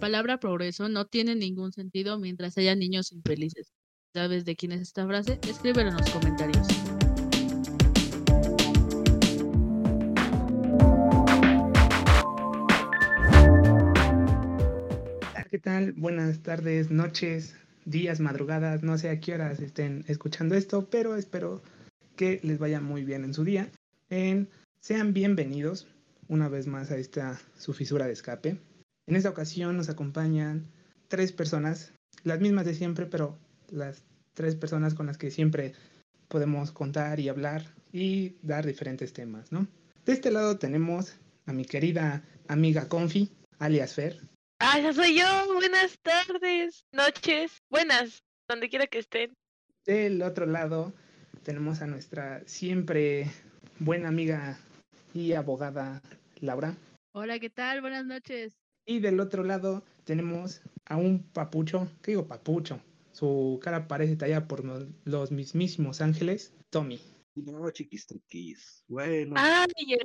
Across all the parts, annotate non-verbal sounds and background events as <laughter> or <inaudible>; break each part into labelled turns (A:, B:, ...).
A: palabra progreso no tiene ningún sentido mientras haya niños infelices. ¿Sabes de quién es esta frase? Escríbelo en los comentarios.
B: ¿Qué tal? Buenas tardes, noches, días, madrugadas, no sé a qué horas estén escuchando esto, pero espero que les vaya muy bien en su día. sean bienvenidos una vez más a esta su fisura de escape. En esta ocasión nos acompañan tres personas, las mismas de siempre, pero las tres personas con las que siempre podemos contar y hablar y dar diferentes temas, ¿no? De este lado tenemos a mi querida amiga Confi, alias Fer.
C: Ah, ya soy yo. Buenas tardes, noches, buenas, donde quiera que estén.
B: Del otro lado tenemos a nuestra siempre buena amiga y abogada Laura.
A: Hola, ¿qué tal? Buenas noches.
B: Y del otro lado tenemos a un papucho, ¿qué digo papucho? Su cara parece tallada por los mismísimos ángeles, Tommy.
D: No, chiquis triquis. Bueno,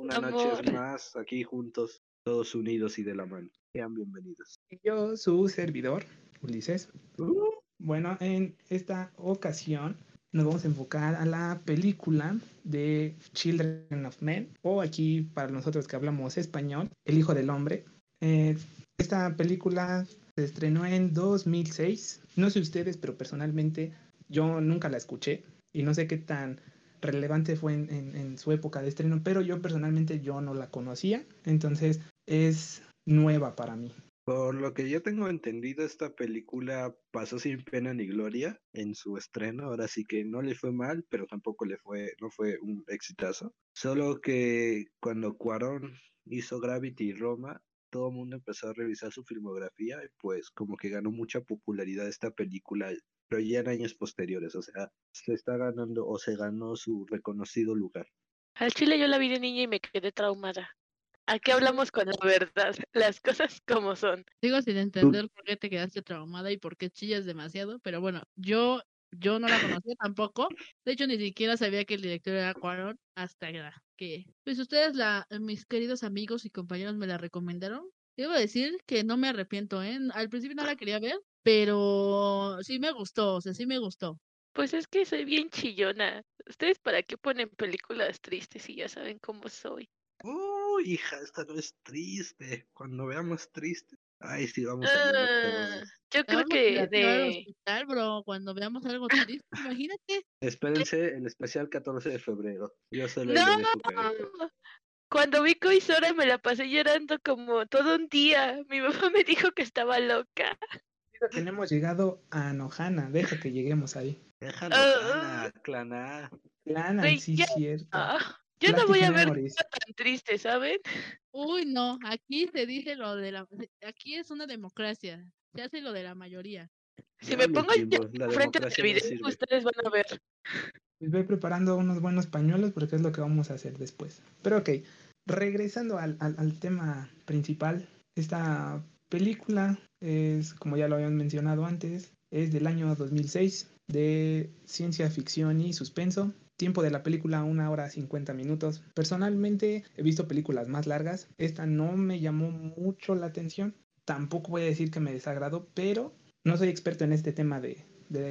C: una
D: noche más aquí juntos, todos unidos y de la mano. Sean bienvenidos.
B: Yo, su servidor, Ulises. Uh. Bueno, en esta ocasión nos vamos a enfocar a la película de Children of Men, o aquí para nosotros que hablamos español, El Hijo del Hombre, eh, esta película se estrenó en 2006. No sé ustedes, pero personalmente yo nunca la escuché y no sé qué tan relevante fue en, su época de estreno, pero yo personalmente yo no la conocía, entonces es nueva para mí.
D: Por lo que yo tengo entendido, esta película pasó sin pena ni gloria en su estreno. Ahora sí que no le fue mal, pero tampoco le fue, no fue un exitazo. Solo que cuando Cuarón hizo Gravity Roma, todo el mundo empezó a revisar su filmografía y pues como que ganó mucha popularidad esta película, pero ya en años posteriores, o sea, se está ganando o se ganó su reconocido lugar.
C: Al Chile yo la vi de niña y me quedé traumada. Aquí hablamos con la verdad, <laughs> las cosas como son.
A: Sigo sin entender por qué te quedaste traumada y por qué chillas demasiado, pero bueno, yo yo no la conocía tampoco. De hecho, ni siquiera sabía que el director era Cuarón hasta que, pues ustedes, la, mis queridos amigos y compañeros, me la recomendaron. Debo decir que no me arrepiento, ¿eh? Al principio no la quería ver, pero sí me gustó, o sea, sí me gustó.
C: Pues es que soy bien chillona. ¿Ustedes para qué ponen películas tristes si ya saben cómo soy?
D: Oh, hija, esta no es triste. Cuando veamos triste, Ay, sí, vamos a ver.
C: Ah, yo creo que de...
A: hospital, bro, cuando veamos algo triste, imagínate.
D: Espérense el especial 14 de febrero. Yo solo
C: no, cuando vi Coisora me la pasé llorando como todo un día. Mi mamá me dijo que estaba loca.
B: Tenemos llegado a Nojana, deja que lleguemos ahí.
D: Deja Nojana, Clana.
B: Clana, sí, cierto.
C: Ah. Yo no voy a ver nada tan triste, ¿saben?
A: Uy, no, aquí se dice lo de la... Aquí es una democracia, se hace lo de la mayoría.
C: Si me pongo frente al video, ustedes van a ver.
B: Les voy preparando unos buenos pañuelos porque es lo que vamos a hacer después. Pero ok, regresando al, al, al tema principal, esta película es, como ya lo habían mencionado antes, es del año 2006 de ciencia ficción y suspenso. Tiempo de la película, una hora 50 minutos. Personalmente he visto películas más largas. Esta no me llamó mucho la atención. Tampoco voy a decir que me desagradó, pero no soy experto en este tema de,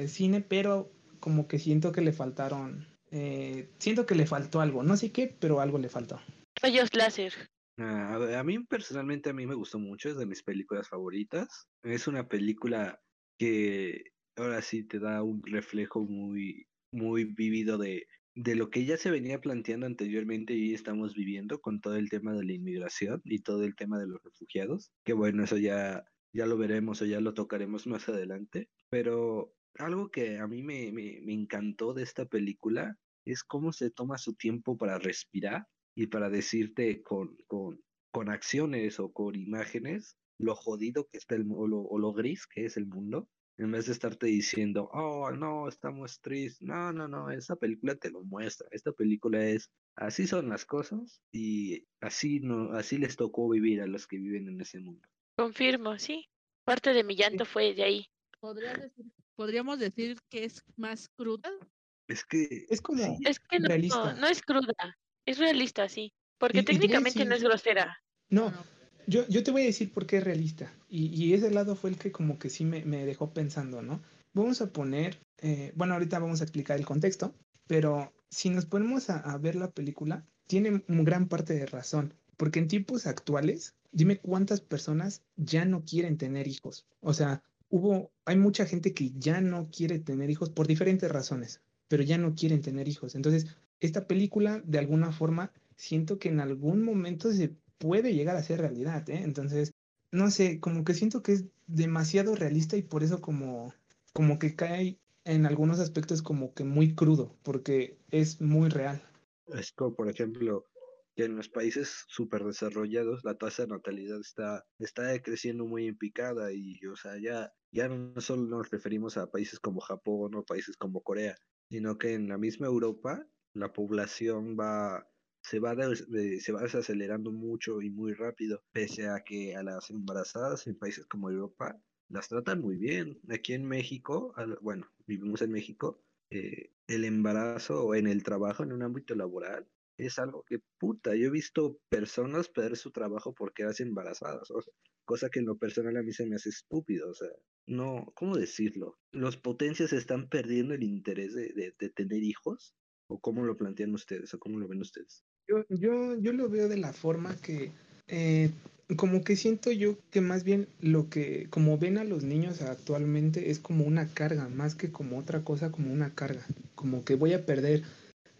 B: cine, pero como que siento que le faltaron. Eh, siento que le faltó algo. No sé qué, pero algo le faltó.
C: Rayos láser.
D: Ah, a mí personalmente a mí me gustó mucho, es de mis películas favoritas. Es una película que ahora sí te da un reflejo muy muy vivido de, de lo que ya se venía planteando anteriormente y estamos viviendo con todo el tema de la inmigración y todo el tema de los refugiados, que bueno, eso ya, ya lo veremos o ya lo tocaremos <laughs> más adelante, pero algo que a mí me, me, me encantó de esta película es cómo se toma su tiempo para respirar y para decirte con, con, con acciones o con imágenes lo jodido que está el o o lo gris que es el mundo en vez de estarte diciendo, oh, no, estamos tristes. No, no, no, esta película te lo muestra. Esta película es, así son las cosas y así, no, así les tocó vivir a los que viven en ese mundo.
C: Confirmo, sí. Parte de mi llanto fue de ahí.
A: ¿Podríamos decir que es más cruda?
D: Es que
B: es como
C: es que no, no, es cruda, es realista, sí, porque técnicamente no es grosera.
B: No, yo, yo te voy a decir por qué es realista. Y, y ese lado fue el que como que sí me, me dejó pensando, ¿no? Vamos a poner, eh, bueno, ahorita vamos a explicar el contexto, pero si nos ponemos a, a ver la película, tiene gran parte de razón. Porque en tiempos actuales, dime cuántas personas ya no quieren tener hijos. O sea, hubo, hay mucha gente que ya no quiere tener hijos por diferentes razones, pero ya no quieren tener hijos. Entonces, esta película, de alguna forma, siento que en algún momento se puede llegar a ser realidad, ¿eh? Entonces, no sé, como que siento que es demasiado realista y por eso como, como que cae en algunos aspectos como que muy crudo, porque es muy real.
D: Es como, por ejemplo, que en los países súper desarrollados la tasa de natalidad está, está creciendo muy en picada y, o sea, ya, ya no solo nos referimos a países como Japón o países como Corea, sino que en la misma Europa la población va se va, de, se va desacelerando mucho y muy rápido, pese a que a las embarazadas en países como Europa las tratan muy bien. Aquí en México, bueno, vivimos en México, eh, el embarazo o en el trabajo, en un ámbito laboral, es algo que puta, yo he visto personas perder su trabajo porque hacen embarazadas, cosa que en lo personal a mí se me hace estúpido, o sea, no, ¿cómo decirlo? Los potencias están perdiendo el interés de, de, de tener hijos, o cómo lo plantean ustedes, o cómo lo ven ustedes.
B: Yo, yo, yo lo veo de la forma que, eh, como que siento yo que más bien lo que, como ven a los niños actualmente, es como una carga, más que como otra cosa, como una carga. Como que voy a perder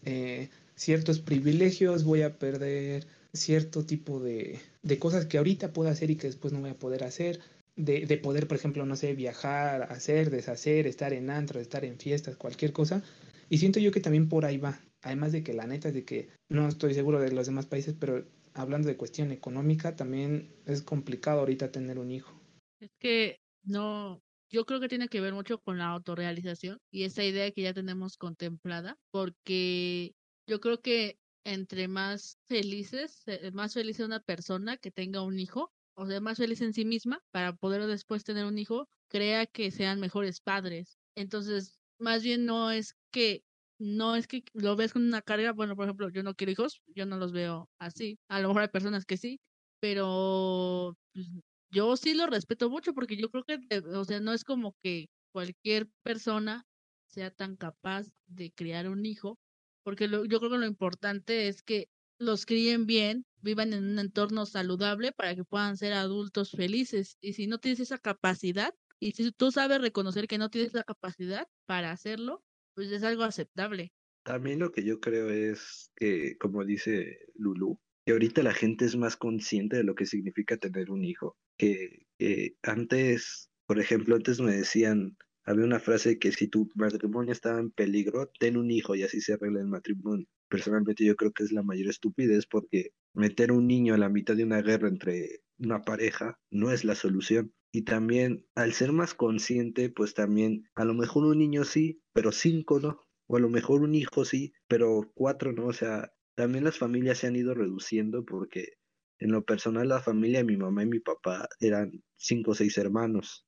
B: eh, ciertos privilegios, voy a perder cierto tipo de, de cosas que ahorita puedo hacer y que después no voy a poder hacer. De, de poder, por ejemplo, no sé, viajar, hacer, deshacer, estar en antro, estar en fiestas, cualquier cosa. Y siento yo que también por ahí va. Además de que la neta es de que no estoy seguro de los demás países, pero hablando de cuestión económica, también es complicado ahorita tener un hijo.
A: Es que no, yo creo que tiene que ver mucho con la autorrealización y esa idea que ya tenemos contemplada, porque yo creo que entre más felices, eh, más feliz una persona que tenga un hijo, o sea, más feliz en sí misma para poder después tener un hijo, crea que sean mejores padres. Entonces, más bien no es que no es que lo ves con una carga, bueno, por ejemplo, yo no quiero hijos, yo no los veo así. A lo mejor hay personas que sí, pero pues, yo sí lo respeto mucho porque yo creo que, o sea, no es como que cualquier persona sea tan capaz de criar un hijo, porque lo, yo creo que lo importante es que los críen bien, vivan en un entorno saludable para que puedan ser adultos felices. Y si no tienes esa capacidad, y si tú sabes reconocer que no tienes la capacidad para hacerlo, pues es algo aceptable.
D: También lo que yo creo es que, como dice Lulu, que ahorita la gente es más consciente de lo que significa tener un hijo. Que, que antes, por ejemplo, antes me decían, había una frase que si tu matrimonio estaba en peligro, ten un hijo y así se arregla el matrimonio. Personalmente yo creo que es la mayor estupidez porque meter un niño a la mitad de una guerra entre una pareja no es la solución. Y también, al ser más consciente, pues también, a lo mejor un niño sí, pero cinco no. O a lo mejor un hijo sí, pero cuatro no. O sea, también las familias se han ido reduciendo porque en lo personal la familia de mi mamá y mi papá eran cinco o seis hermanos.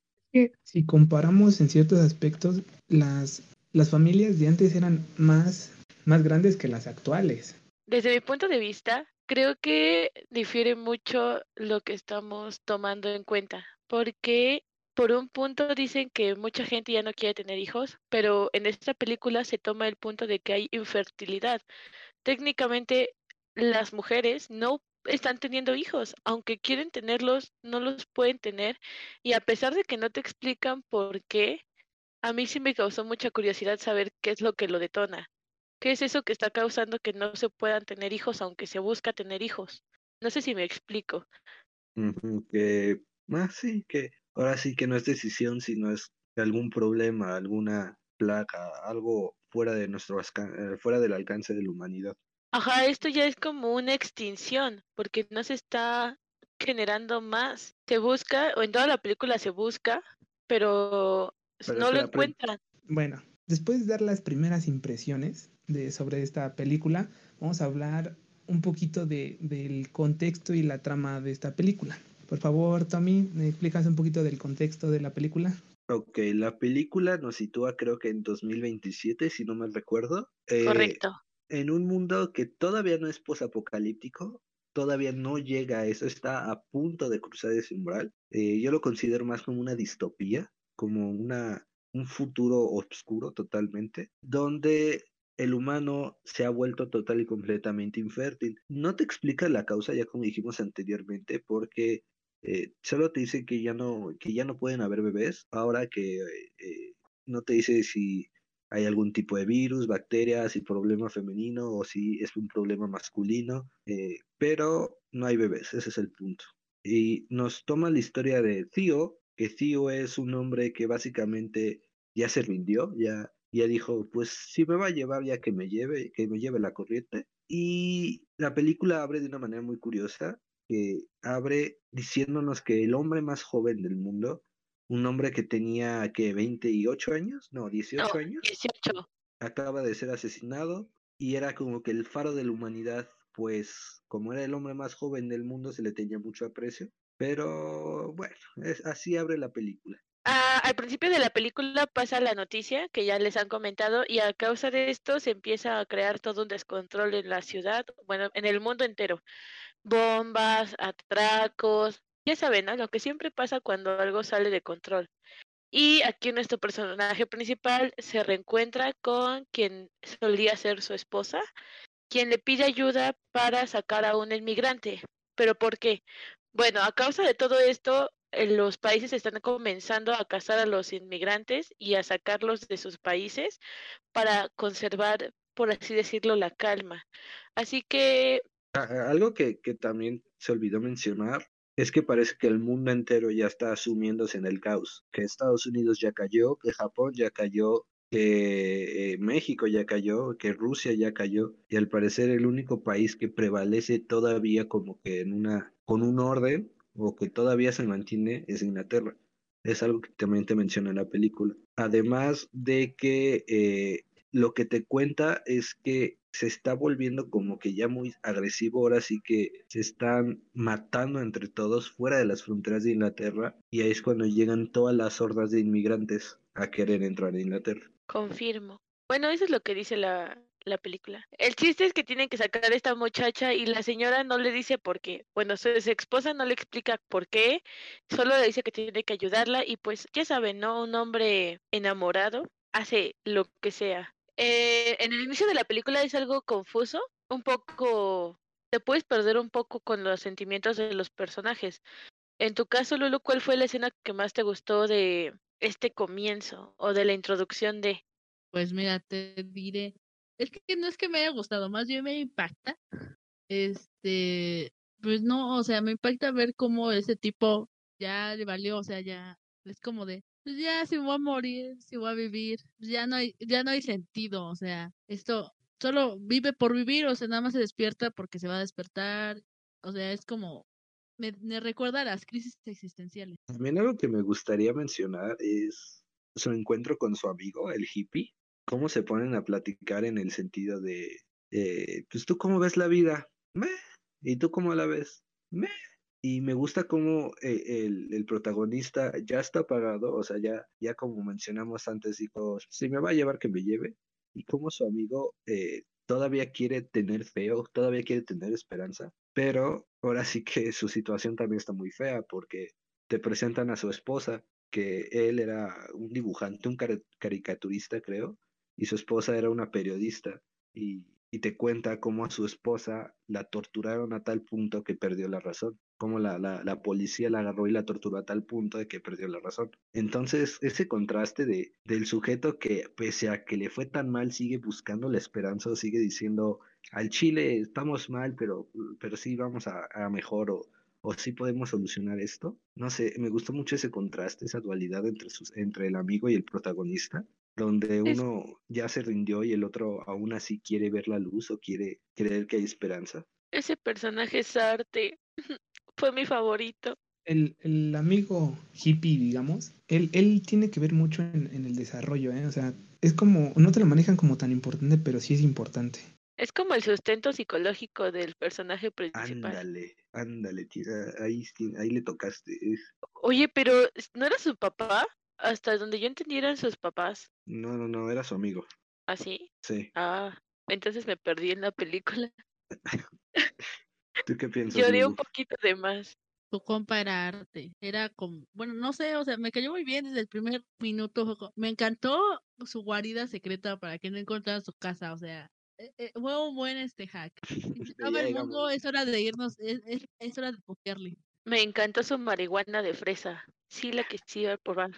B: Si comparamos en ciertos aspectos, las, las familias de antes eran más, más grandes que las actuales.
C: Desde mi punto de vista, creo que difiere mucho lo que estamos tomando en cuenta porque por un punto dicen que mucha gente ya no quiere tener hijos, pero en esta película se toma el punto de que hay infertilidad. Técnicamente las mujeres no están teniendo hijos, aunque quieren tenerlos, no los pueden tener y a pesar de que no te explican por qué, a mí sí me causó mucha curiosidad saber qué es lo que lo detona. ¿Qué es eso que está causando que no se puedan tener hijos aunque se busca tener hijos? No sé si me explico.
D: que Ah, sí, que ahora sí que no es decisión, sino es algún problema, alguna plaga, algo fuera de nuestro eh, fuera del alcance de la humanidad.
C: Ajá, esto ya es como una extinción, porque no se está generando más. Se busca, o en toda la película se busca, pero, no lo encuentran.
B: Bueno, después de dar las primeras impresiones de, sobre esta película, vamos a hablar un poquito de, del contexto y la trama de esta película. Por favor, Tommy, ¿me explicas un poquito del contexto de la película?
D: Ok, la película nos sitúa creo que en 2027, si no mal recuerdo.
C: Eh, Correcto.
D: En un mundo que todavía no es posapocalíptico, todavía no llega a eso, está a punto de cruzar ese umbral. Eh, yo lo considero más como una distopía, como una, un futuro oscuro totalmente, donde el humano se ha vuelto total y completamente infértil. No te explica la causa, ya como dijimos anteriormente, porque eh, solo te dice que ya no, que ya no pueden haber bebés, ahora que eh, no te dice si hay algún tipo de virus, bacterias, si problema femenino o si es un problema masculino, eh, pero no hay bebés, ese es el punto. Y nos toma la historia de Tío, que Tío es un hombre que básicamente ya se rindió, ya, ya dijo, pues si me va a llevar ya que me lleve, que me lleve la corriente. Y la película abre de una manera muy curiosa, que abre diciéndonos que el hombre más joven del mundo un hombre que tenía que 28 años, no, 18 años.
C: 18.
D: Acaba de ser asesinado y era como que el faro de la humanidad, pues como era el hombre más joven del mundo, se le tenía mucho aprecio. Pero bueno, es, así abre la película.
C: Ah, al principio de la película pasa la noticia que ya les han comentado y a causa de esto se empieza a crear todo un descontrol en la ciudad, bueno, en el mundo entero. Bombas, atracos, ya saben, ¿no? Lo que siempre pasa cuando algo sale de control. Y aquí nuestro personaje principal se reencuentra con quien solía ser su esposa, quien le pide ayuda para sacar a un inmigrante. ¿Pero por qué? Bueno, a causa de todo esto, eh, los países están comenzando a cazar a los inmigrantes y a sacarlos de sus países para conservar, por así decirlo, la calma. Así que...
D: Algo que, también se olvidó mencionar es que parece que el mundo entero ya está asumiéndose en el caos, que Estados Unidos ya cayó, que Japón ya cayó, que eh, México ya cayó, que Rusia ya cayó, y al parecer el único país que prevalece todavía como que en una, con un orden, o que todavía se mantiene, es Inglaterra. Es algo que también te menciona en la película. Además de que eh, lo que te cuenta es que se está volviendo como que ya muy agresivo, ahora sí que se están matando entre todos fuera de las fronteras de Inglaterra y ahí es cuando llegan todas las hordas de inmigrantes a querer entrar a Inglaterra.
C: Confirmo. Bueno, eso es lo que dice la, la película. El chiste es que tienen que sacar a esta muchacha y la señora no le dice por qué. Bueno, su, esposa no le explica por qué, solo le dice que tiene que ayudarla y pues ya saben, ¿no? Un hombre enamorado hace lo que sea eh, en el inicio de la película es algo confuso, un poco, te puedes perder un poco con los sentimientos de los personajes. En tu caso, Lulu, ¿cuál fue la escena que más te gustó de este comienzo o de la introducción de?
A: Pues mira, te diré, es que no es que me haya gustado, más bien me impacta. Este, pues no, o sea, me impacta ver cómo ese tipo ya le valió, o sea, ya es como de, pues ya si voy a morir, si voy a vivir, pues ya no hay, ya no hay sentido, o sea, esto solo vive por vivir, o sea, nada más se despierta porque se va a despertar, o sea, es como, me, recuerda a las crisis existenciales.
D: También algo que me gustaría mencionar es su encuentro con su amigo, el hippie, cómo se ponen a platicar en el sentido de, eh, pues tú cómo ves la vida, ¿Me? ¿y tú cómo la ves? ¿Me? Y me gusta cómo eh, el, el, protagonista ya está pagado, o sea, ya, ya como mencionamos antes, dijo, si me va a llevar que me lleve, y como su amigo eh, todavía quiere tener feo, todavía quiere tener esperanza, pero ahora sí que su situación también está muy fea porque te presentan a su esposa, que él era un dibujante, un caricaturista creo, y su esposa era una periodista, y y te cuenta cómo a su esposa la torturaron a tal punto que perdió la razón, cómo la, la, la, policía la agarró y la torturó a tal punto de que perdió la razón. Entonces, ese contraste de, del sujeto que, pese a que le fue tan mal, sigue buscando la esperanza o sigue diciendo, al Chile estamos mal, pero, pero sí vamos a, a mejor o, o sí podemos solucionar esto. No sé, me gustó mucho ese contraste, esa dualidad entre, sus, entre el amigo y el protagonista donde uno ya se rindió y el otro aún así quiere ver la luz o quiere creer que hay esperanza.
C: Ese personaje es arte, <laughs> fue mi favorito.
B: El, el, amigo hippie, digamos, él, él tiene que ver mucho en, en, el desarrollo, ¿eh? O sea, es como, no te lo manejan como tan importante, pero sí es importante.
C: Es como el sustento psicológico del personaje principal.
D: Ándale, ándale, tira, ahí, ahí le tocaste.
C: Oye, pero ¿no era su papá? hasta donde yo entendí eran sus papás.
D: No, no, no, era su amigo.
C: ¿Ah, sí?
D: Sí.
C: Ah, entonces me perdí en la película. <laughs>
D: ¿Tú qué piensas?
C: Lloré un poquito de más.
A: Su compa era arte. Era como, bueno, no sé, o sea, me cayó muy bien desde el primer minuto. Me encantó su guarida secreta para que no encontrara su casa. O sea, eh, eh, fue un buen este hack. <laughs> El
D: llegamos.
A: mundo, es hora de irnos, es, es, es hora de copiarle.
C: Me encantó su marihuana de fresa. Sí, la que sí iba a probar.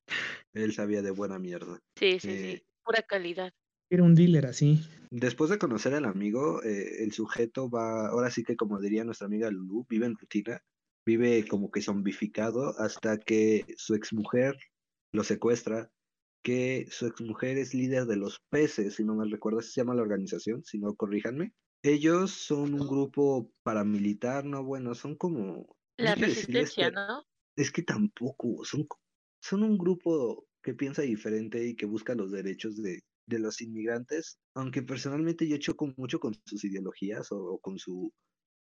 D: Él sabía de buena mierda.
C: Sí, sí,
D: Eh,
C: sí. Pura calidad.
B: Era un dealer así.
D: Después de conocer al amigo, eh, el sujeto va, ahora sí que como diría nuestra amiga Lulu, vive en rutina, vive como que zombificado hasta que su exmujer lo secuestra, que su exmujer es líder de los peces, si no mal recuerdo, se llama la organización, si no corríjanme. Ellos son un grupo paramilitar, no, bueno, son como...
C: La resistencia, ¿no?
D: Es que tampoco, son, son un grupo que piensa diferente y que busca los derechos de, de los inmigrantes, aunque personalmente yo choco mucho con sus ideologías o, o con su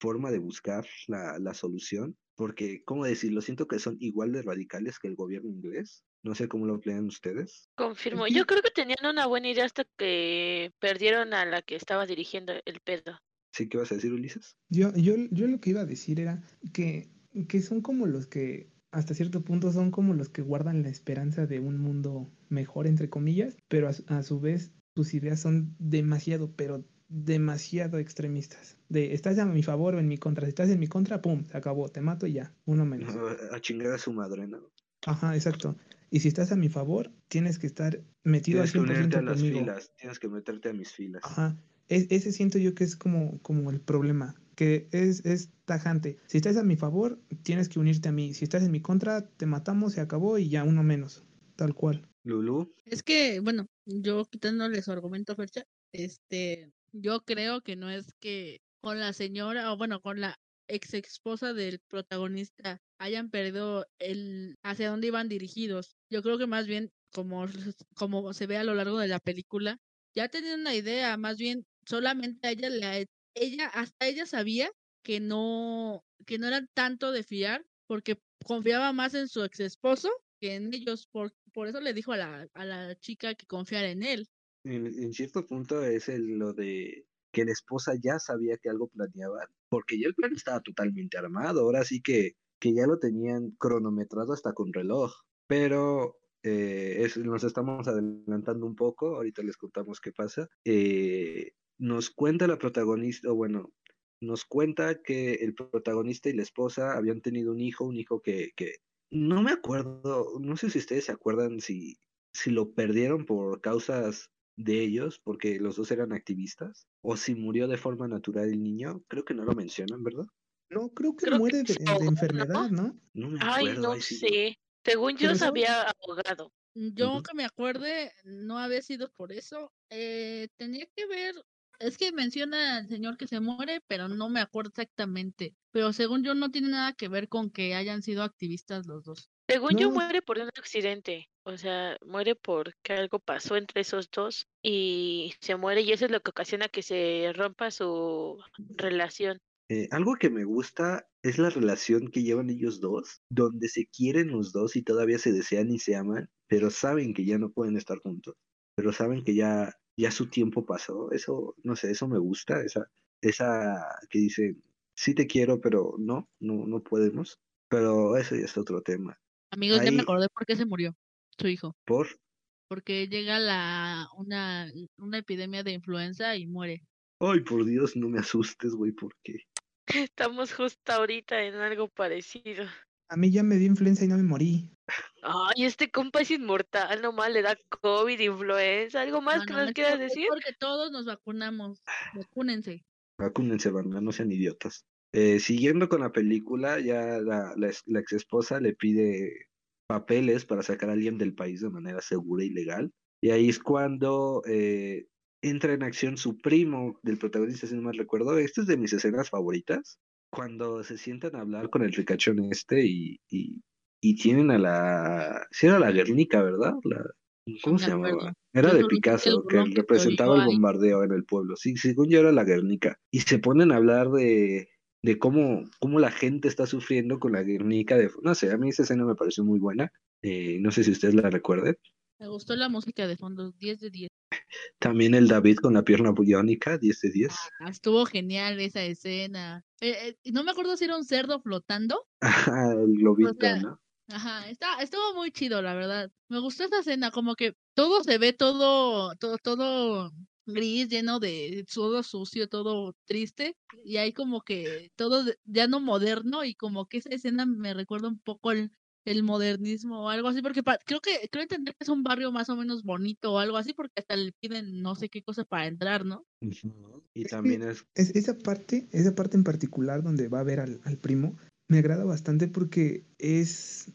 D: forma de buscar la, la solución, porque, ¿cómo decirlo? Siento que son igual de radicales que el gobierno inglés. No sé cómo lo emplean ustedes.
C: Confirmo. Yo creo que tenían una buena idea hasta que perdieron a la que estaba dirigiendo el pedo.
D: ¿Sí qué vas a decir, Ulises?
B: Yo, yo, yo lo que iba a decir era que, que son como los que, hasta cierto punto, son como los que guardan la esperanza de un mundo mejor, entre comillas, pero a, su- a su vez sus ideas son demasiado, pero demasiado extremistas. De estás a mi favor o en mi contra. Si estás en mi contra, pum, se acabó, te mato y ya, uno menos. <laughs>
D: A chingar a su madre, ¿no?
B: Ajá, exacto. Y si estás a mi favor, tienes que estar metido al
D: Tienes que unirte a
B: 100%
D: las
B: conmigo.
D: filas, tienes que meterte a mis filas.
B: Ajá. Es- ese siento yo que es como, como el problema, que es, es tajante. Si estás a mi favor, tienes que unirte a mí. Si estás en mi contra, te matamos, se acabó y ya uno menos. Tal cual.
D: Lulu,
A: Es que, bueno, yo quitándole su argumento, Fercha, este, yo creo que no es que con la señora, o bueno, con la ex esposa del protagonista hayan perdido el hacia dónde iban dirigidos. Yo creo que más bien, como, como se ve a lo largo de la película, ya tenían una idea, más bien solamente a ella le ella, hasta ella sabía que no, que no eran tanto de fiar, porque confiaba más en su ex esposo que en ellos, por, por eso le dijo a la, a la chica que confiara en él.
D: en, cierto punto es el, lo de que la esposa ya sabía que algo planeaban, porque ya el plan estaba totalmente armado, ahora sí que, que ya lo tenían cronometrado hasta con reloj, pero eh, es- nos estamos adelantando un poco, ahorita les contamos qué pasa. Eh, nos cuenta la protagonista, o bueno, nos cuenta que el protagonista y la esposa habían tenido un hijo, un hijo que, que no me acuerdo, no sé si ustedes se acuerdan si, si lo perdieron por causas de ellos, porque los dos eran activistas, o si murió de forma natural el niño, creo que no lo mencionan, ¿verdad?
B: No, creo que
C: Creo que
B: muere de,
C: se
B: de
C: ahogó, ¿no?
B: enfermedad, ¿no?
D: No me
C: Ay,
D: acuerdo.
C: no
D: ahí sí
C: sé. Según yo se había ahogado.
A: Yo
D: Ujú.
A: que me acuerde, no había sido por eso. Eh, tenía que ver, es que menciona al señor que se muere, pero no me acuerdo exactamente. Pero según yo no tiene nada que ver con que hayan sido activistas los dos.
C: Según yo muere por un accidente. O sea, muere porque algo pasó entre esos dos y se muere y eso es lo que ocasiona que se rompa su relación.
D: Eh, algo que me gusta es la relación que llevan ellos dos, donde se quieren los dos y todavía se desean y se aman, pero saben que ya no pueden estar juntos, pero saben que ya, ya su tiempo pasó. Eso, no sé, eso me gusta, esa, esa que dice, sí te quiero, pero no, no, no podemos. Pero eso ya es otro tema.
A: Amigos, ya me acordé por qué se murió su hijo.
D: Por,
A: Porque llega la una, una epidemia de influenza y muere.
D: ay, por Dios, no me asustes, güey, ¿por qué?
C: Estamos justo ahorita en algo parecido.
B: A mí ya me dio influenza y no me morí.
C: Ay, este compa es inmortal, nomás le da COVID, influenza, algo más
A: No,
C: que
A: no,
C: nos quieras decir.
A: porque todos nos vacunamos. Vacúnense.
D: Vacúnense, banda, no sean idiotas. Eh, siguiendo con la película, ya la, la ex esposa le pide papeles para sacar a alguien del país de manera segura y legal. Y ahí es cuando eh, entra en acción su primo del protagonista, si no mal recuerdo. Esta es de mis escenas favoritas. Cuando se sientan a hablar con el ricachón este y, y, y tienen a la... Sí era la Guernica, ¿verdad? La, ¿Cómo se llamaba? Era de Picasso, que representaba el bombardeo en el pueblo. Sí, según yo era la Guernica. Y se ponen a hablar de, de cómo, cómo la gente está sufriendo con la Guernica. De, no sé, a mí esa escena me pareció muy buena. Eh, no sé si ustedes la recuerden.
A: Me gustó la música de fondo, 10 de 10.
D: También el David con la pierna biónica, 10 de 10.
A: Ah, estuvo genial esa escena. Eh, eh, no me acuerdo si era un cerdo flotando. <laughs>
D: el globito,
A: O sea,
D: ¿no?
A: Ajá, está, estuvo muy chido, la verdad. Me gustó esa escena, como que todo se ve todo, todo, todo gris, lleno de todo sucio, todo triste, y hay como que todo ya no moderno, y como que esa escena me recuerda un poco el, el modernismo o algo así, porque pa- creo que, creo entender que es un barrio más o menos bonito o algo así, porque hasta le piden no sé qué cosa para entrar, ¿no?
D: Y
B: Es
D: también es
B: Es, esa parte, esa parte en particular donde va a ver al, al primo, me agrada bastante porque es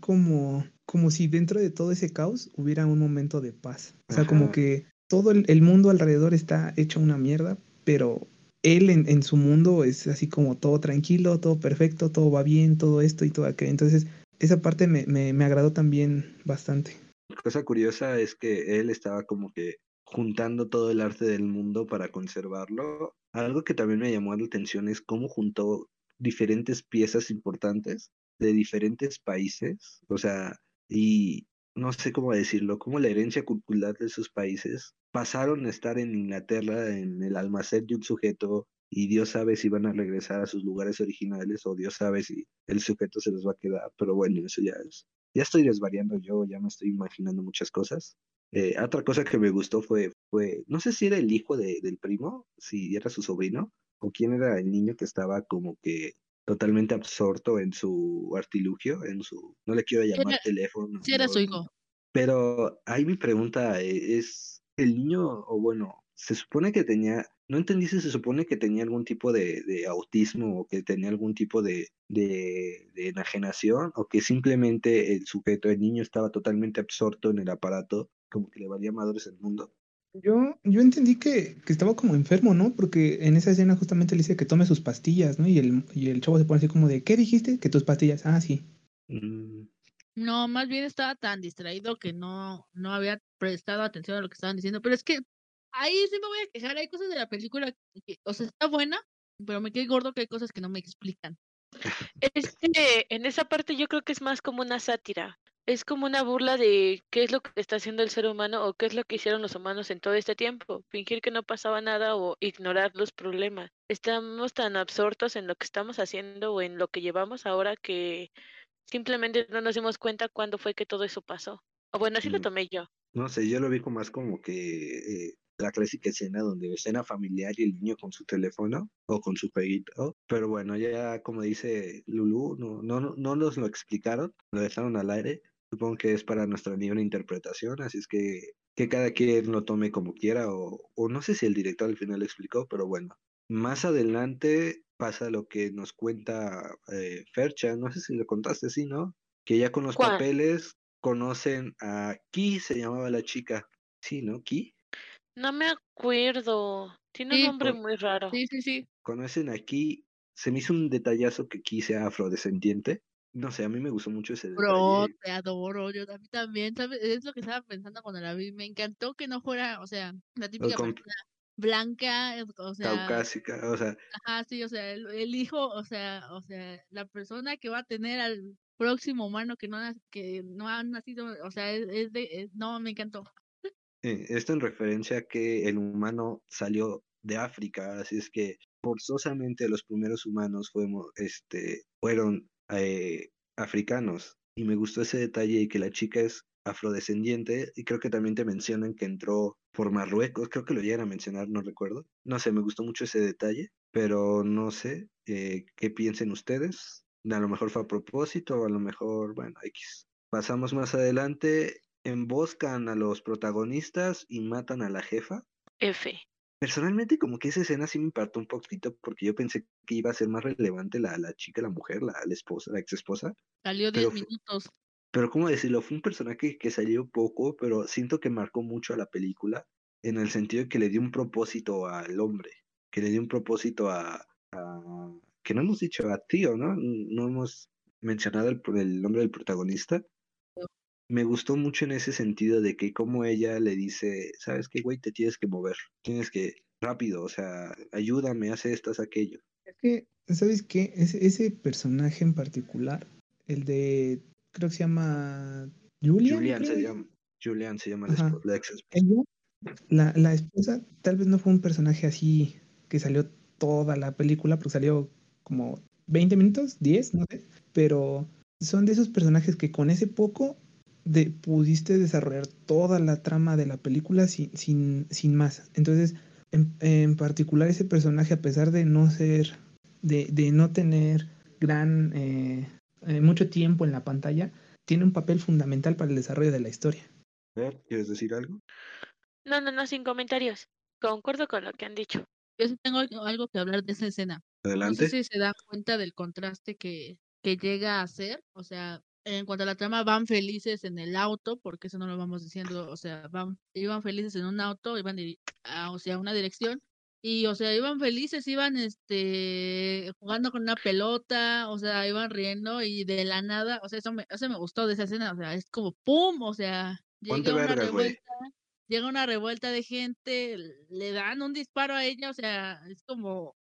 B: como, como si dentro de todo ese caos hubiera un momento de paz. O sea, como que todo el, el mundo alrededor está hecho una mierda, pero él en, en su mundo es así como todo tranquilo, todo perfecto, todo va bien, todo esto y todo aquello. Entonces, esa parte me, me, me agradó también bastante.
D: cosa curiosa es que él estaba como que juntando todo el arte del mundo para conservarlo. Algo que también me llamó la atención es cómo juntó diferentes piezas importantes de diferentes países, o sea, y no sé cómo decirlo, cómo la herencia cultural de esos países pasaron a estar en Inglaterra en el almacén de un sujeto y Dios sabe si van a regresar a sus lugares originales o Dios sabe si el sujeto se los va a quedar, pero bueno, eso ya es. Ya estoy desvariando yo, ya me estoy imaginando muchas cosas. Eh, otra cosa que me gustó fue, fue, no sé si era el hijo de- del primo, si era su sobrino, o quién era el niño que estaba como que totalmente absorto en su artilugio, en su, no le quiero llamar
A: Era-
D: teléfono.
A: Sí, era
D: no,
A: su hijo.
D: pero ahí mi pregunta e- es, ¿el niño, o bueno, se supone que tenía, no entendí si se supone que tenía algún tipo de, de autismo o que tenía algún tipo de, de, de enajenación o que simplemente el sujeto, el niño estaba totalmente absorto en el aparato, como que le valía madres el mundo?
B: Yo, yo entendí que, que estaba como enfermo, ¿no? Porque en esa escena justamente le dice que tome sus pastillas, ¿no? Y el, y el chavo se pone así como de, ¿qué dijiste? Que tus pastillas. Ah, sí.
D: Mm,
A: No, más bien estaba tan distraído que no, no había prestado atención a lo que estaban diciendo. Pero es que ahí sí me voy a quejar. Hay cosas de la película que, o sea, está buena, pero me quedé gordo que hay cosas que no me explican.
C: Es que en esa parte yo creo que es más como una sátira. Es como una burla de qué es lo que está haciendo el ser humano o qué es lo que hicieron los humanos en todo este tiempo. Fingir que no pasaba nada o ignorar los problemas. Estamos tan absortos en lo que estamos haciendo o en lo que llevamos ahora que simplemente no nos dimos cuenta cuándo fue que todo eso pasó. O bueno, así lo tomé yo.
D: No sé, yo lo vi como más como que eh, la clásica escena donde escena familiar y el niño con su teléfono o con su jueguito. Pero bueno, ya como dice Lulu, no, no, no- no nos lo explicaron, lo dejaron al aire. Supongo que es para nuestra libre interpretación, así es que que cada quien lo tome como quiera o, o no sé si el director al final lo explicó, pero bueno. Más adelante pasa lo que nos cuenta eh, Fercha, no sé si lo contaste, sí, ¿no? Que ya con los
C: ¿Cuál?
D: papeles conocen a Ki, se llamaba la chica. Sí, ¿no? Ki.
C: No me acuerdo. Tiene un nombre
D: por-
C: muy raro.
A: Sí, sí, sí.
D: Conocen a Ki. Se me hizo un detallazo que Ki sea afrodescendiente. No sé, a mí me gustó mucho ese
A: Bro,
D: detalle.
A: te adoro, yo a mí también, ¿sabes? Es lo que estaba pensando cuando la vi. Me encantó que no fuera, o sea, la típica
D: con-
A: persona blanca, o sea,
D: Caucásica, o sea,
A: ajá, sí, o sea, el, el hijo, o sea, o sea, la persona que va a tener al próximo humano que no, que no ha nacido, o sea, es, es de, es- no, me encantó.
D: Eh, esto en referencia a que el humano salió de África, así es que forzosamente los primeros humanos fuimos, este, fueron eh, africanos. Y me gustó ese detalle y que la chica es afrodescendiente y creo que también te mencionan que entró por Marruecos, creo que lo llegan a mencionar, no recuerdo. No sé, me gustó mucho ese detalle, pero no sé eh, qué piensen ustedes. A lo mejor fue a propósito, o a lo mejor, bueno, X. Pasamos más adelante, emboscan a los protagonistas y matan a la jefa.
C: F.
D: Personalmente, como que esa escena sí me impactó un poquito porque yo pensé que iba a ser más relevante la, la chica, la mujer, la, la esposa, la ex esposa.
A: Salió
D: Pero
A: 10
D: fu-
A: minutos.
D: Pero, ¿cómo decirlo? Fue un personaje que salió poco, pero siento que marcó mucho a la película en el sentido de que le dio un propósito al hombre, que le dio un propósito a, a- que no hemos dicho a Tío, ¿no? No hemos mencionado el, el nombre del protagonista. Me gustó mucho en ese sentido de que como ella le dice, ¿sabes qué, güey? Te tienes que mover, tienes que, rápido, o sea, ayúdame, haz esto, haz aquello.
B: Es que, ¿sabes qué? Ese, ese personaje en particular, el de, creo que se llama Julian.
D: Julian se llama. Julian se llama la,
B: Ajá.
D: la esposa.
B: Ella, la, la esposa, tal vez no fue un personaje así que salió toda la película, porque salió como 20 minutos, 10, no sé, pero son de esos personajes que con ese poco de, pudiste desarrollar toda la trama de la película sin, sin, sin más. Entonces, en, en particular ese personaje, a pesar de no ser, de, de no tener gran, eh, eh, mucho tiempo en la pantalla, tiene un papel fundamental para el desarrollo de la historia.
D: ¿Quieres decir algo?
C: No, no, no, sin comentarios. Concuerdo con lo que han dicho.
A: Yo sí tengo algo que hablar de esa escena. No
D: Adelante.
A: sé si se dan cuenta del contraste que, que llega a hacer. O sea, en cuanto a la trama, van felices en el auto, porque eso no lo vamos diciendo. O sea, van, iban felices en un auto, iban a, o sea, una dirección. Y, o sea, iban felices, iban este jugando con una pelota, o sea, iban riendo y de la nada, o sea, eso me, eso me gustó de esa escena, o sea, es como ¡pum! O sea, llega una revuelta, llega una revuelta de gente, le dan un disparo a ella, o sea, es como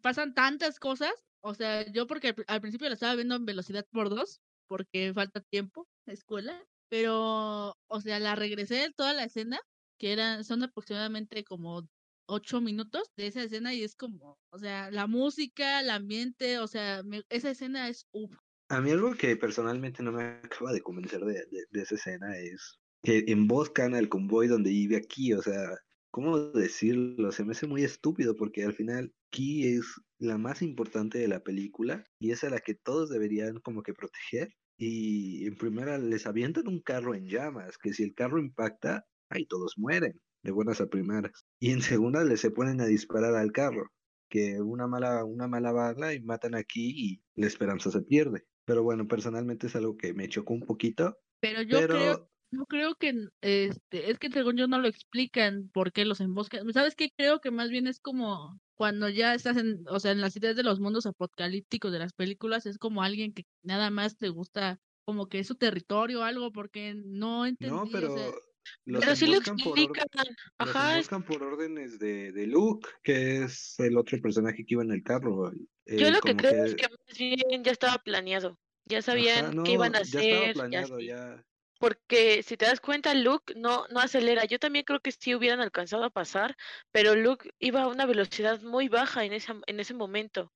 A: pasan tantas cosas, o sea, yo porque al principio la estaba viendo en velocidad por dos, porque falta tiempo, la escuela, pero, o sea, la regresé toda la escena, que eran, son aproximadamente como ocho minutos de esa escena y es como, o sea, la música, el ambiente, o sea, me- esa escena es uf.
D: A mí algo que personalmente no me acaba de convencer de, de- de esa escena es que emboscan al convoy donde vive aquí, o sea, ¿cómo decirlo? Se me hace muy estúpido porque al final Ki es la más importante de la película y es a la que todos deberían como que proteger. Y en primera les avientan un carro en llamas, que si el carro impacta, ahí todos mueren, de buenas a primeras. Y en segunda les se ponen a disparar al carro que una mala, una mala bala y matan aquí y la esperanza se pierde. Pero bueno, personalmente es algo que me chocó un poquito,
A: Pero yo creo, yo creo que este, es que según yo no lo explican por qué los emboscan. ¿Sabes qué? Creo que más bien es como cuando ya estás en, o sea, en las ideas de los mundos apocalípticos de las películas, es como alguien que nada más le gusta como que es su territorio o algo, porque no entendí,
D: no,
A: o sea,
D: pero los
C: Pero sí lo explican.
D: los
C: Ajá,
D: emboscan por órdenes de, de Luke, que es el otro personaje que iba en el carro.
C: yo lo que creo es
D: que-
C: más bien ya estaba planeado. Ya sabían
D: Ajá, no,
C: qué iban a
D: ya estaba
C: hacer. y
D: planeado, ya.
C: Porque si te das cuenta, Luke no, no acelera. Yo también creo que sí hubieran alcanzado a pasar, pero Luke iba a una velocidad muy baja en esa, en ese momento.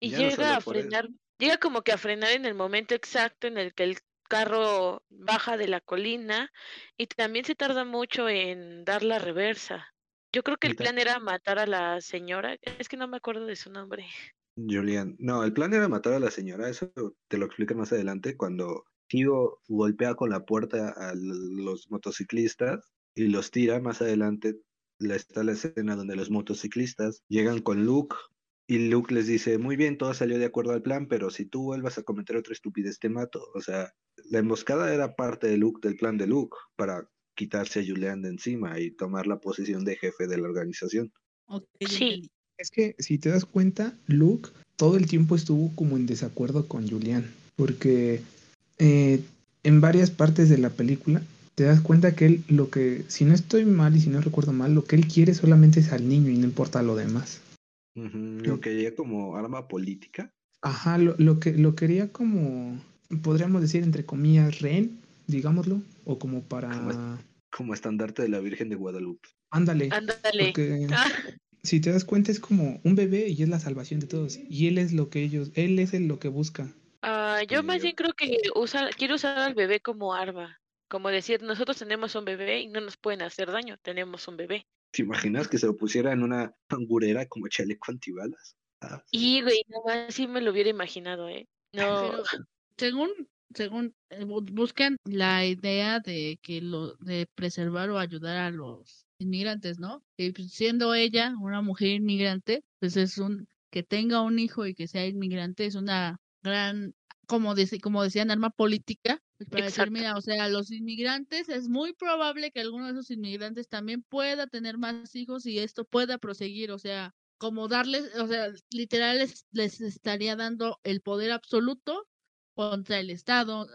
C: Y
D: Ya
C: llega a frenar, llega como que a frenar en el momento exacto en el que el carro baja de la colina y también se tarda mucho en dar la reversa. Yo creo que el plan era matar a la señora, es que no me acuerdo de su nombre.
D: Julian, no, el plan era matar a la señora, eso te lo explican más adelante, cuando Tío golpea con la puerta a los motociclistas y los tira, más adelante la- está la escena donde los motociclistas llegan con Luke y Luke les dice, muy bien, todo salió de acuerdo al plan, pero si tú vuelvas a cometer otra estupidez te mato. O sea, la emboscada era parte de Luke, del plan de Luke, para quitarse a Julian de encima y tomar la posición de jefe de la organización.
C: Sí.
B: Es que si te das cuenta, Luke todo el tiempo estuvo como en desacuerdo con Julian, porque eh, en varias partes de la película te das cuenta que él lo que, si no estoy mal y si no recuerdo mal, lo que él quiere solamente es al niño y no importa lo demás.
D: Ujú, Lo quería como arma política.
B: Ajá, lo, lo que lo quería como, podríamos decir entre comillas, rehén, digámoslo, o como para,
D: Como como estandarte de la Virgen de Guadalupe.
B: ándale,
C: Ándale.
B: porque
C: Ah,
B: si te das cuenta es como un bebé y es la salvación de todos y él es lo que ellos, él es el lo que busca.
C: Ah, yo más bien creo que usa, quiere usar al bebé como arma. Como decir, nosotros tenemos un bebé y no nos pueden hacer daño, tenemos un bebé.
D: ¿Te imaginas que se lo pusiera en una angurera como chaleco antibalas? Ah,
C: Y, güey, nada más sí me lo hubiera imaginado, ¿eh? No,
A: Pero según, según eh, bu- buscan la idea de que lo, de preservar o ayudar a los inmigrantes, ¿no? Y pues, siendo ella una mujer inmigrante, pues es un que tenga un hijo y que sea inmigrante es una gran, como dice, como decían, arma política. pues, para decir, mira, o sea, los inmigrantes es muy probable que alguno de esos inmigrantes también pueda tener más hijos y esto pueda proseguir, o sea, como darles, o sea, literal les, les estaría dando el poder absoluto contra el Estado.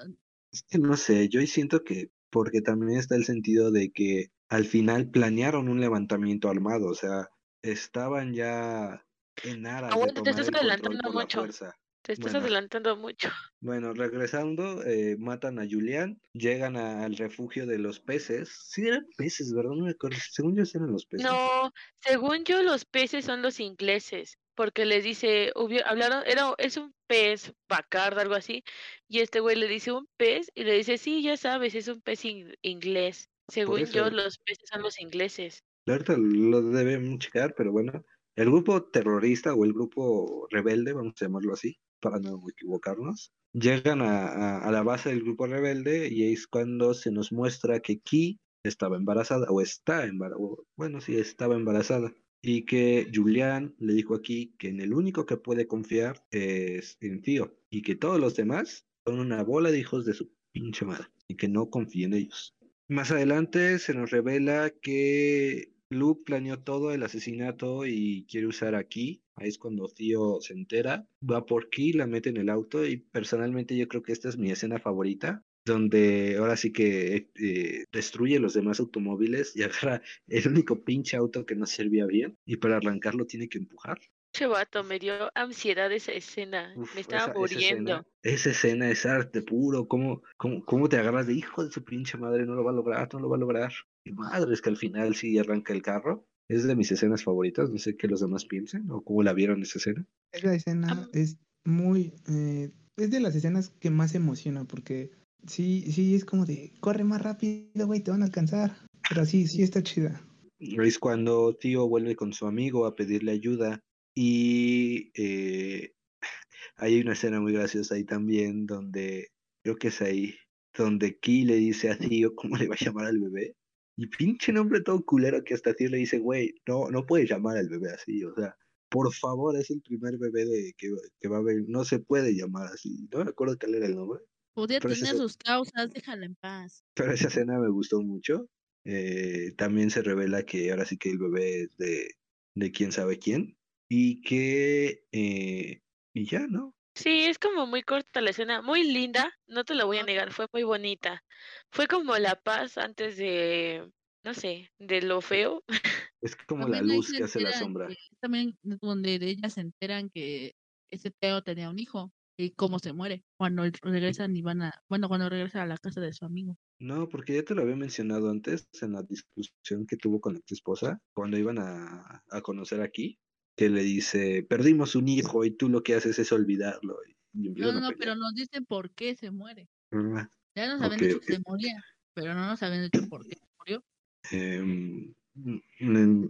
D: es que no sé, yo siento que, porque también está el sentido de que al final planearon un levantamiento armado, o sea, estaban ya en aras
C: Aguanta, te
D: tomar
C: estás
D: el control
C: adelantando
D: por la
C: mucho.
D: fuerza.
C: Te estás
D: Bueno.
C: adelantando mucho. <laughs>
D: Bueno, regresando, eh, matan a Julián, llegan a- al refugio de los peces. Sí, eran peces, ¿verdad? No me acuerdo. Según yo, eran los peces.
C: No, según yo, los peces son los ingleses, porque les dice, hubi- hablaron, era, es un pez bacardo, algo así, y este güey le dice un pez, y le dice, sí, ya sabes, es un pez in- inglés. Según yo, los peces son los ingleses.
D: Ahorita lo debemos checar, pero bueno. El grupo terrorista o el grupo rebelde, vamos a llamarlo así, para no equivocarnos, llegan a, a- a la base del grupo rebelde y es cuando se nos muestra que Ki estaba embarazada o está embarazada, bueno, sí, estaba embarazada. Y que Julián le dijo aquí que en el único que puede confiar es en Tío y que todos los demás son una bola de hijos de su pinche madre y que no confíe en ellos. Más adelante se nos revela que Luke planeó todo el asesinato y quiere usar a. Ahí es cuando Tío se entera, va por Ki, la mete en el auto y personalmente yo creo que esta es mi escena favorita, donde ahora sí que eh, destruye los demás automóviles y <laughs> agarra el único pinche auto que no servía bien y para arrancarlo tiene que empujar.
C: Vato, me dio ansiedad esa escena,
D: Uf,
C: me estaba
D: esa- esa
C: muriendo.
D: escena- Esa escena es arte puro. ¿Cómo, cómo, cómo te agarras de hijo de su pinche madre? No lo va a lograr, no lo va a lograr. Y madre, es que al final sí arranca el carro. Es de mis escenas favoritas. No sé qué los demás piensen o cómo la vieron esa escena.
B: Esa escena es muy, eh, es de las escenas que más emociona porque sí, sí es como de, corre más rápido, güey, te van a alcanzar. Pero sí, sí está chida.
D: Es cuando Tío vuelve con su amigo a pedirle ayuda. Y eh, hay una escena muy graciosa ahí también donde, creo que es ahí, donde Ki le dice a Tío cómo le va a llamar al bebé. Y pinche nombre todo culero que hasta Tío le dice, güey, no, no puedes llamar al bebé así, o sea, por favor, es el primer bebé de, que, que va a haber, no se puede llamar así. No me acuerdo cuál era el nombre.
A: Podría tener sus causas, déjala en paz.
D: Pero esa escena me gustó mucho. Eh, también se revela que ahora sí que el bebé es de, de quién sabe quién. Y que... eh, y ya, ¿no?
C: Sí, es como muy corta la escena, muy linda, no te lo voy a negar, fue muy bonita. Fue como la paz antes de, no sé, de lo feo. <laughs>
D: Es como la
A: También
D: luz que hace la sombra.
A: que- también es donde de ellas se enteran que ese Teo tenía un hijo y cómo se muere cuando regresan y van a, bueno, cuando regresa a la casa de su amigo.
D: No, porque ya te lo había mencionado antes en la discusión que tuvo con tu esposa cuando iban a, a conocer aquí, que le dice, perdimos un hijo y tú lo que haces es olvidarlo. Y
A: No, no, pero nos dicen por qué se muere.
D: Ah,
A: Ya nos habían
D: Ok,
A: dicho se moría, pero no nos habían dicho por qué se murió.
D: Em,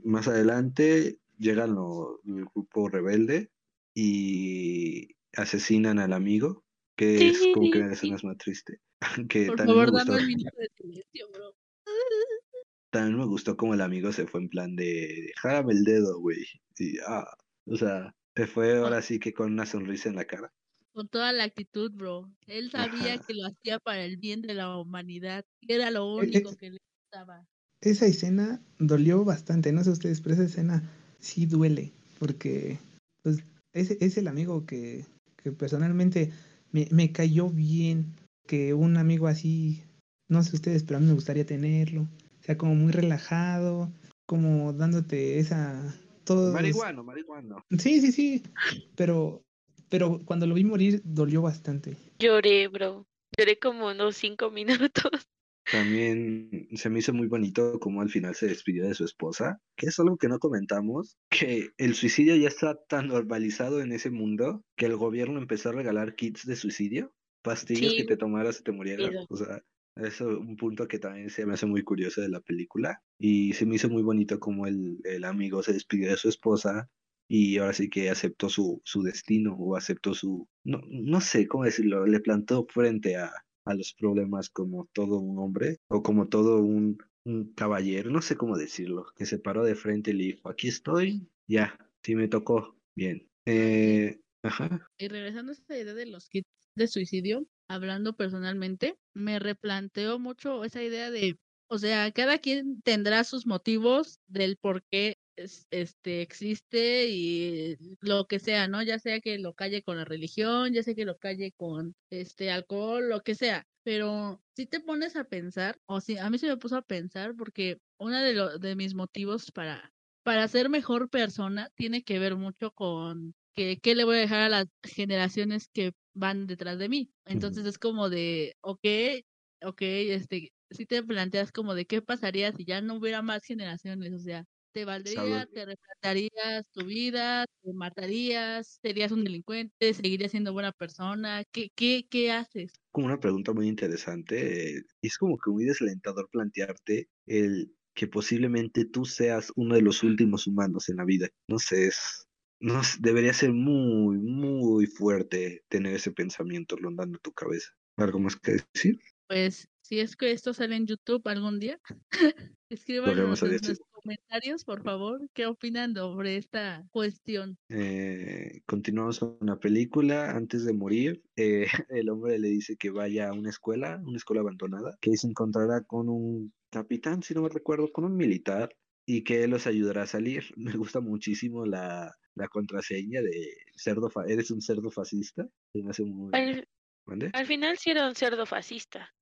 D: más adelante llegan lo- el grupo rebelde y asesinan al amigo, que es como que las
C: Sí.
D: escenas más tristes. <laughs> Que
A: Por favor,
D: me
A: dame el minuto de <laughs> silencio, bro. <laughs>
D: también me gustó como el amigo se fue en plan de jálame el dedo, güey. Y ah, o sea, se fue ahora sí que con una sonrisa en la cara.
A: Con toda la actitud, bro. Él sabía
D: Ajá.
A: que lo hacía para el bien de la humanidad. Era lo
B: eh,
A: único que le gustaba.
B: Esa escena dolió bastante, no sé ustedes, pero esa escena sí duele, porque pues, es, es el amigo que, que personalmente me, me cayó bien, que un amigo así, no sé ustedes, pero a mí me gustaría tenerlo, sea, como muy relajado, como dándote esa... Todo,
D: Marihuano, marihuano.
B: Sí, sí, sí, pero, pero cuando lo vi morir dolió bastante.
C: Lloré, bro. Lloré como unos cinco minutos. <laughs>
D: También se me hizo muy bonito como al final se despidió de su esposa, que es algo que no comentamos, que el suicidio ya está tan normalizado en ese mundo que el gobierno empezó a regalar kits de suicidio, pastillas
C: Sí.
D: que te tomaras y te murieras. O sea, es un punto que también se me hace muy curioso de la película. Y se me hizo muy bonito como el, el amigo se despidió de su esposa y ahora sí que aceptó su, su destino o aceptó su, no, no sé cómo decirlo, le plantó frente a, a los problemas como todo un hombre o como todo un, un caballero, no sé cómo decirlo, que se paró de frente y le dijo, aquí estoy, ya, sí me tocó, bien. Eh, ajá,
A: Y regresando a esta idea de los kits de suicidio, hablando personalmente, me replanteo mucho esa idea de, o sea, cada quien tendrá sus motivos del por qué es- este existe y lo que sea, ¿no? Ya sea que lo calle con la religión, ya sea que lo calle con este alcohol, lo que sea. Pero si te pones a pensar, o si a mí se me puso a pensar porque uno de, de mis motivos para para ser mejor persona tiene que ver mucho con que qué le voy a dejar a las generaciones que van detrás de mí. Entonces es como de, ok, ok, este, si te planteas como de qué pasaría si ya no hubiera más generaciones, o sea, te valdría, te replantarías tu vida, te matarías, serías un delincuente, seguirías siendo buena persona, ¿qué, qué, qué haces?
D: Como una pregunta muy interesante, eh, es como que muy desalentador plantearte el que posiblemente tú seas uno de los últimos humanos en la vida. No sé, es, no, debería ser muy, muy fuerte tener ese pensamiento rondando tu cabeza. ¿Algo más que decir?
A: Pues si es que esto sale en YouTube algún día, <laughs> escríbanos en los comentarios, por favor, qué opinan sobre esta cuestión.
D: Eh, continuamos con la película. Antes de morir, eh, <laughs> el hombre le dice que vaya a una escuela, una escuela abandonada, que se encontrará con un capitán, si no me recuerdo, con un militar y que él los ayudará a salir. <laughs> Me gusta muchísimo la, la contraseña de cerdo, eres un cerdo fascista. Me hace muy...
C: Al final sí era un cerdo fascista.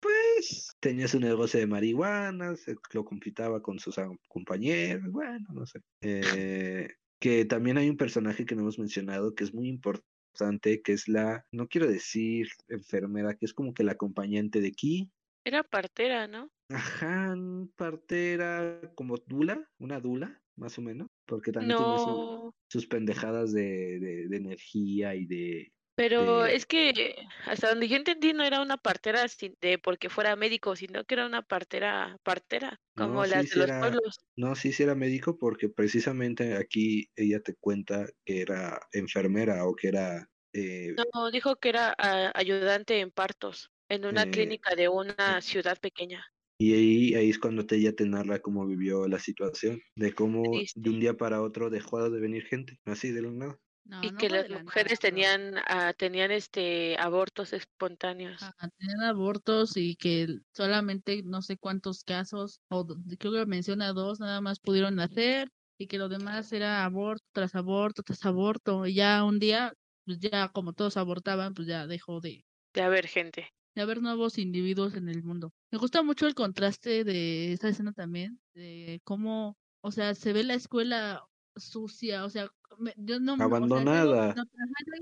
D: Pues tenía su negocio de marihuana, se lo compitaba con sus compañeros, bueno, no sé. Eh, que también hay un personaje que no hemos mencionado que es muy importante, que es la, no quiero decir enfermera, que es como que la acompañante de Ki.
C: Era partera, ¿no?
D: Ajá, partera, como dula, una dula, más o menos, porque también tiene sus pendejadas de, de energía y de
C: pero es que hasta donde yo entendí no era una partera de porque fuera médico, sino que era una partera partera, como las de los pueblos.
D: No, sí, sí era médico porque precisamente aquí ella te cuenta que era enfermera o que era... Eh,
C: no, dijo que era ayudante en partos en una eh, clínica de una ciudad pequeña.
D: Y ahí, ahí es cuando te, ella te narra cómo vivió la situación, de cómo de un día para otro dejó de venir gente, así de la nada
C: y que las mujeres tenían ah, tenían este abortos espontáneos.
A: tenían abortos y que solamente no sé cuántos casos, o creo que menciona dos, nada más pudieron hacer y que lo demás era aborto tras aborto tras aborto. Y ya un día, pues ya como todos abortaban, pues ya dejó de...
C: De haber gente.
A: De haber nuevos individuos en el mundo. Me gusta mucho el contraste de esta escena también, de cómo, o sea, se ve la escuela sucia, o sea, yo no
D: abandonada.
A: no,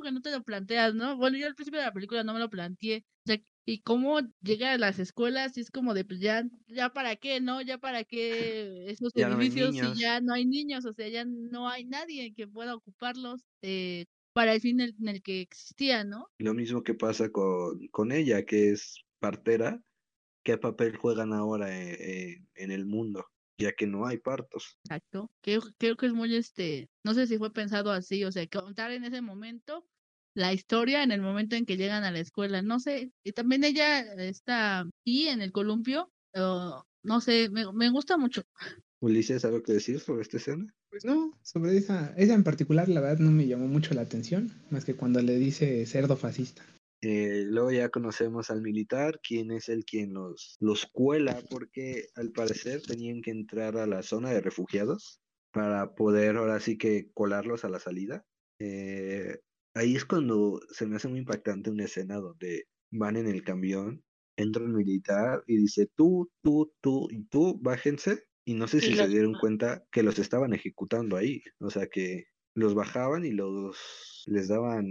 A: que no te lo planteas, ¿no? Bueno, yo al principio de la película no me lo planteé. O sea, y cómo llega a las escuelas y es como de pues ya ya para qué, ¿no? Ya para qué esos <laughs> edificios si ya no hay niños, o sea, ya no hay nadie que pueda ocuparlos eh, para el fin en el que existía, ¿no?
D: Lo mismo que pasa con, con ella, que es partera, ¿qué papel juegan ahora eh, eh, en el mundo? ya que no hay partos.
A: Exacto. Creo, creo que es muy, este, no sé si fue pensado así, o sea, contar en ese momento la historia en el momento en que llegan a la escuela. No sé, y también ella está aquí en el columpio, no sé, me, me gusta mucho.
D: Ulises, ¿algo que decir sobre esta escena?
B: Pues no, sobre esa, esa en particular la verdad no me llamó mucho la atención, más que cuando le dice cerdo fascista.
D: Eh, luego ya conocemos al militar, quien es el quien los, los cuela, porque al parecer tenían que entrar a la zona de refugiados para poder ahora sí que colarlos a la salida. Eh, ahí es cuando se me hace muy impactante una escena donde van en el camión, entra el militar y dice, tú, tú, tú y tú, bájense. Y no sé si se dieron cuenta que los estaban ejecutando ahí. O sea que los bajaban y los les daban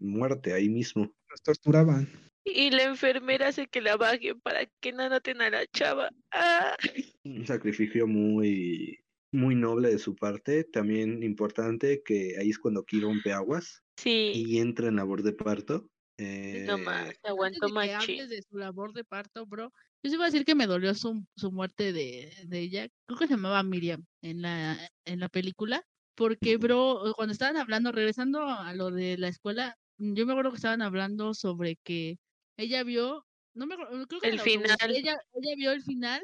D: muerte ahí mismo.
B: Los torturaban.
C: Y la enfermera hace que la bajen para que no noten a la chava. ¡Ah! <laughs>
D: Un sacrificio muy, muy noble de su parte. También importante que ahí es cuando aquí rompe aguas.
C: Sí.
D: Y entra en labor de parto. Eh...
C: No más, aguanto más.
A: Antes de su labor de parto, bro. Yo sí iba a decir que me dolió su, su muerte de, de ella. Creo que se llamaba Miriam en la, en la película. Porque, bro, cuando estaban hablando, regresando a lo de la escuela, yo me acuerdo que estaban hablando sobre que ella vio, no me acuerdo, creo que
C: el final.
A: ella, ella vio el final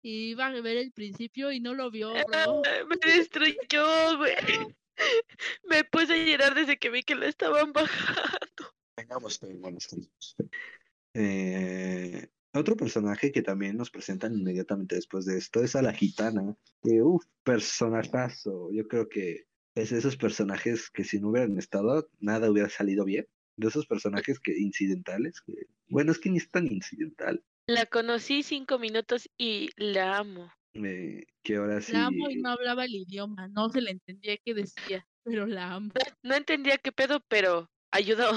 A: y iba a ver el principio y no lo vio, bro.
C: me destruyó, güey. <laughs> Me puse a llorar desde que vi que lo estaban <laughs> bajando.
D: Vengamos, eh, otro personaje que también nos presentan inmediatamente después de esto es a la gitana. Que, uff, personajazo. Yo creo que es de esos personajes que si no hubieran estado, nada hubiera salido bien. De esos personajes que incidentales. Que, bueno, es que ni es tan incidental.
C: La conocí cinco minutos y la amo.
D: Eh, que ahora sí.
A: La amo y no hablaba el idioma, no se le entendía qué decía. Pero la amo.
C: No, no entendía qué pedo, pero ayudó.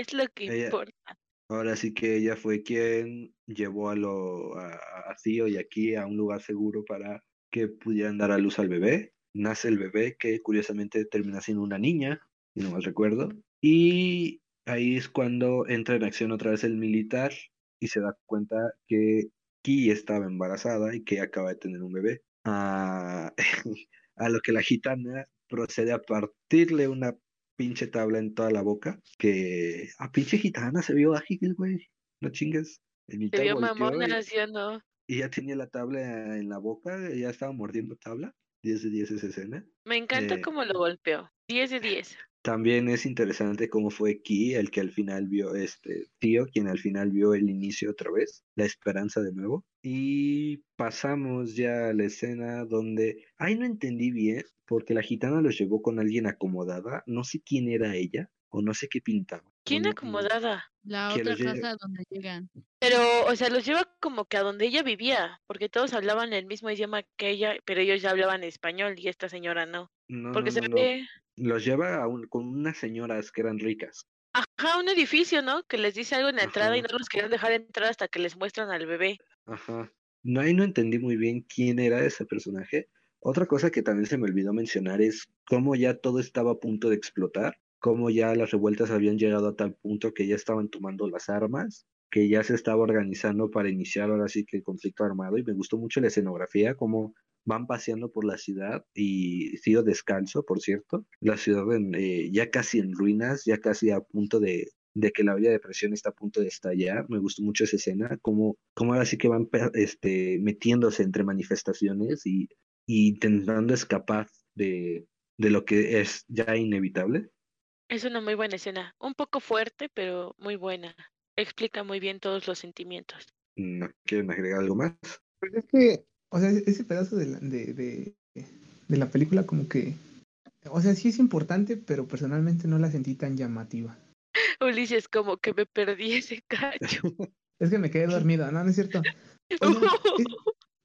C: Es lo que
D: Ella-
C: importa.
D: Ahora sí que ella fue quien llevó a, lo, a, a Theo y aquí a un lugar seguro para que pudieran dar a luz al bebé. Nace el bebé que curiosamente termina siendo una niña, si no mal recuerdo. Y ahí es cuando entra en acción otra vez el militar y se da cuenta que Ki estaba embarazada y que acaba de tener un bebé. A, <laughs> a lo que la gitana procede a partirle una pinche tabla en toda la boca. Que a pinche gitana se vio ágil, güey. No chingues. El
C: Se vio mamona,
D: y,
C: ¿sí o no?
D: y ya tenía la tabla en la boca, ya estaba mordiendo tabla. 10 de 10 esa escena.
C: Me encanta
D: Eh,
C: cómo lo golpeó. 10 de 10.
D: También es interesante cómo fue Ki el que al final vio, este tío, quien al final vio el inicio otra vez, la esperanza de nuevo. Y pasamos ya a la escena donde, ay, no entendí bien, porque la gitana los llevó con alguien acomodada, no sé quién era ella, o no sé qué pintaba.
C: ¿Quién
D: no-
C: acomodada?
A: La otra
D: lleve-
A: casa donde llegan.
C: Pero, o sea, los lleva como que a donde ella vivía, porque todos hablaban el mismo idioma que ella, pero ellos ya hablaban español y esta señora no.
D: No,
C: Porque
D: no,
C: se
D: no, no.
C: ve,
D: Los lleva a un- con unas señoras que eran ricas.
C: ajá, un edificio, ¿no? Que les dice algo en la entrada y no los querían dejar entrar hasta que les muestran al bebé.
D: Ajá. No, ahí no entendí muy bien quién era ese personaje. Otra cosa que también se me olvidó mencionar es cómo ya todo estaba a punto de explotar, cómo ya las revueltas habían llegado a tal punto que ya estaban tomando las armas, que ya se estaba organizando para iniciar ahora sí que el conflicto armado y me gustó mucho la escenografía, cómo van paseando por la ciudad y sido descalzo, por cierto, la ciudad en, eh, ya casi en ruinas, ya casi a punto de, que la olla de presión está a punto de estallar. Me gustó mucho esa escena, como, como ahora sí que van este, metiéndose entre manifestaciones y, y intentando escapar de, de lo que es ya inevitable.
C: Es una muy buena escena, un poco fuerte, pero muy buena. Explica muy bien todos los sentimientos.
D: ¿No quieren agregar algo más?
B: Pues es que, o sea, ese pedazo de la, de, de, de la película como que, o sea, sí es importante, pero personalmente no la sentí tan llamativa. <laughs>
C: Ulises, como que me perdí ese cacho. <laughs>
B: Es que me quedé dormido, no, no es cierto. <laughs> Oigan,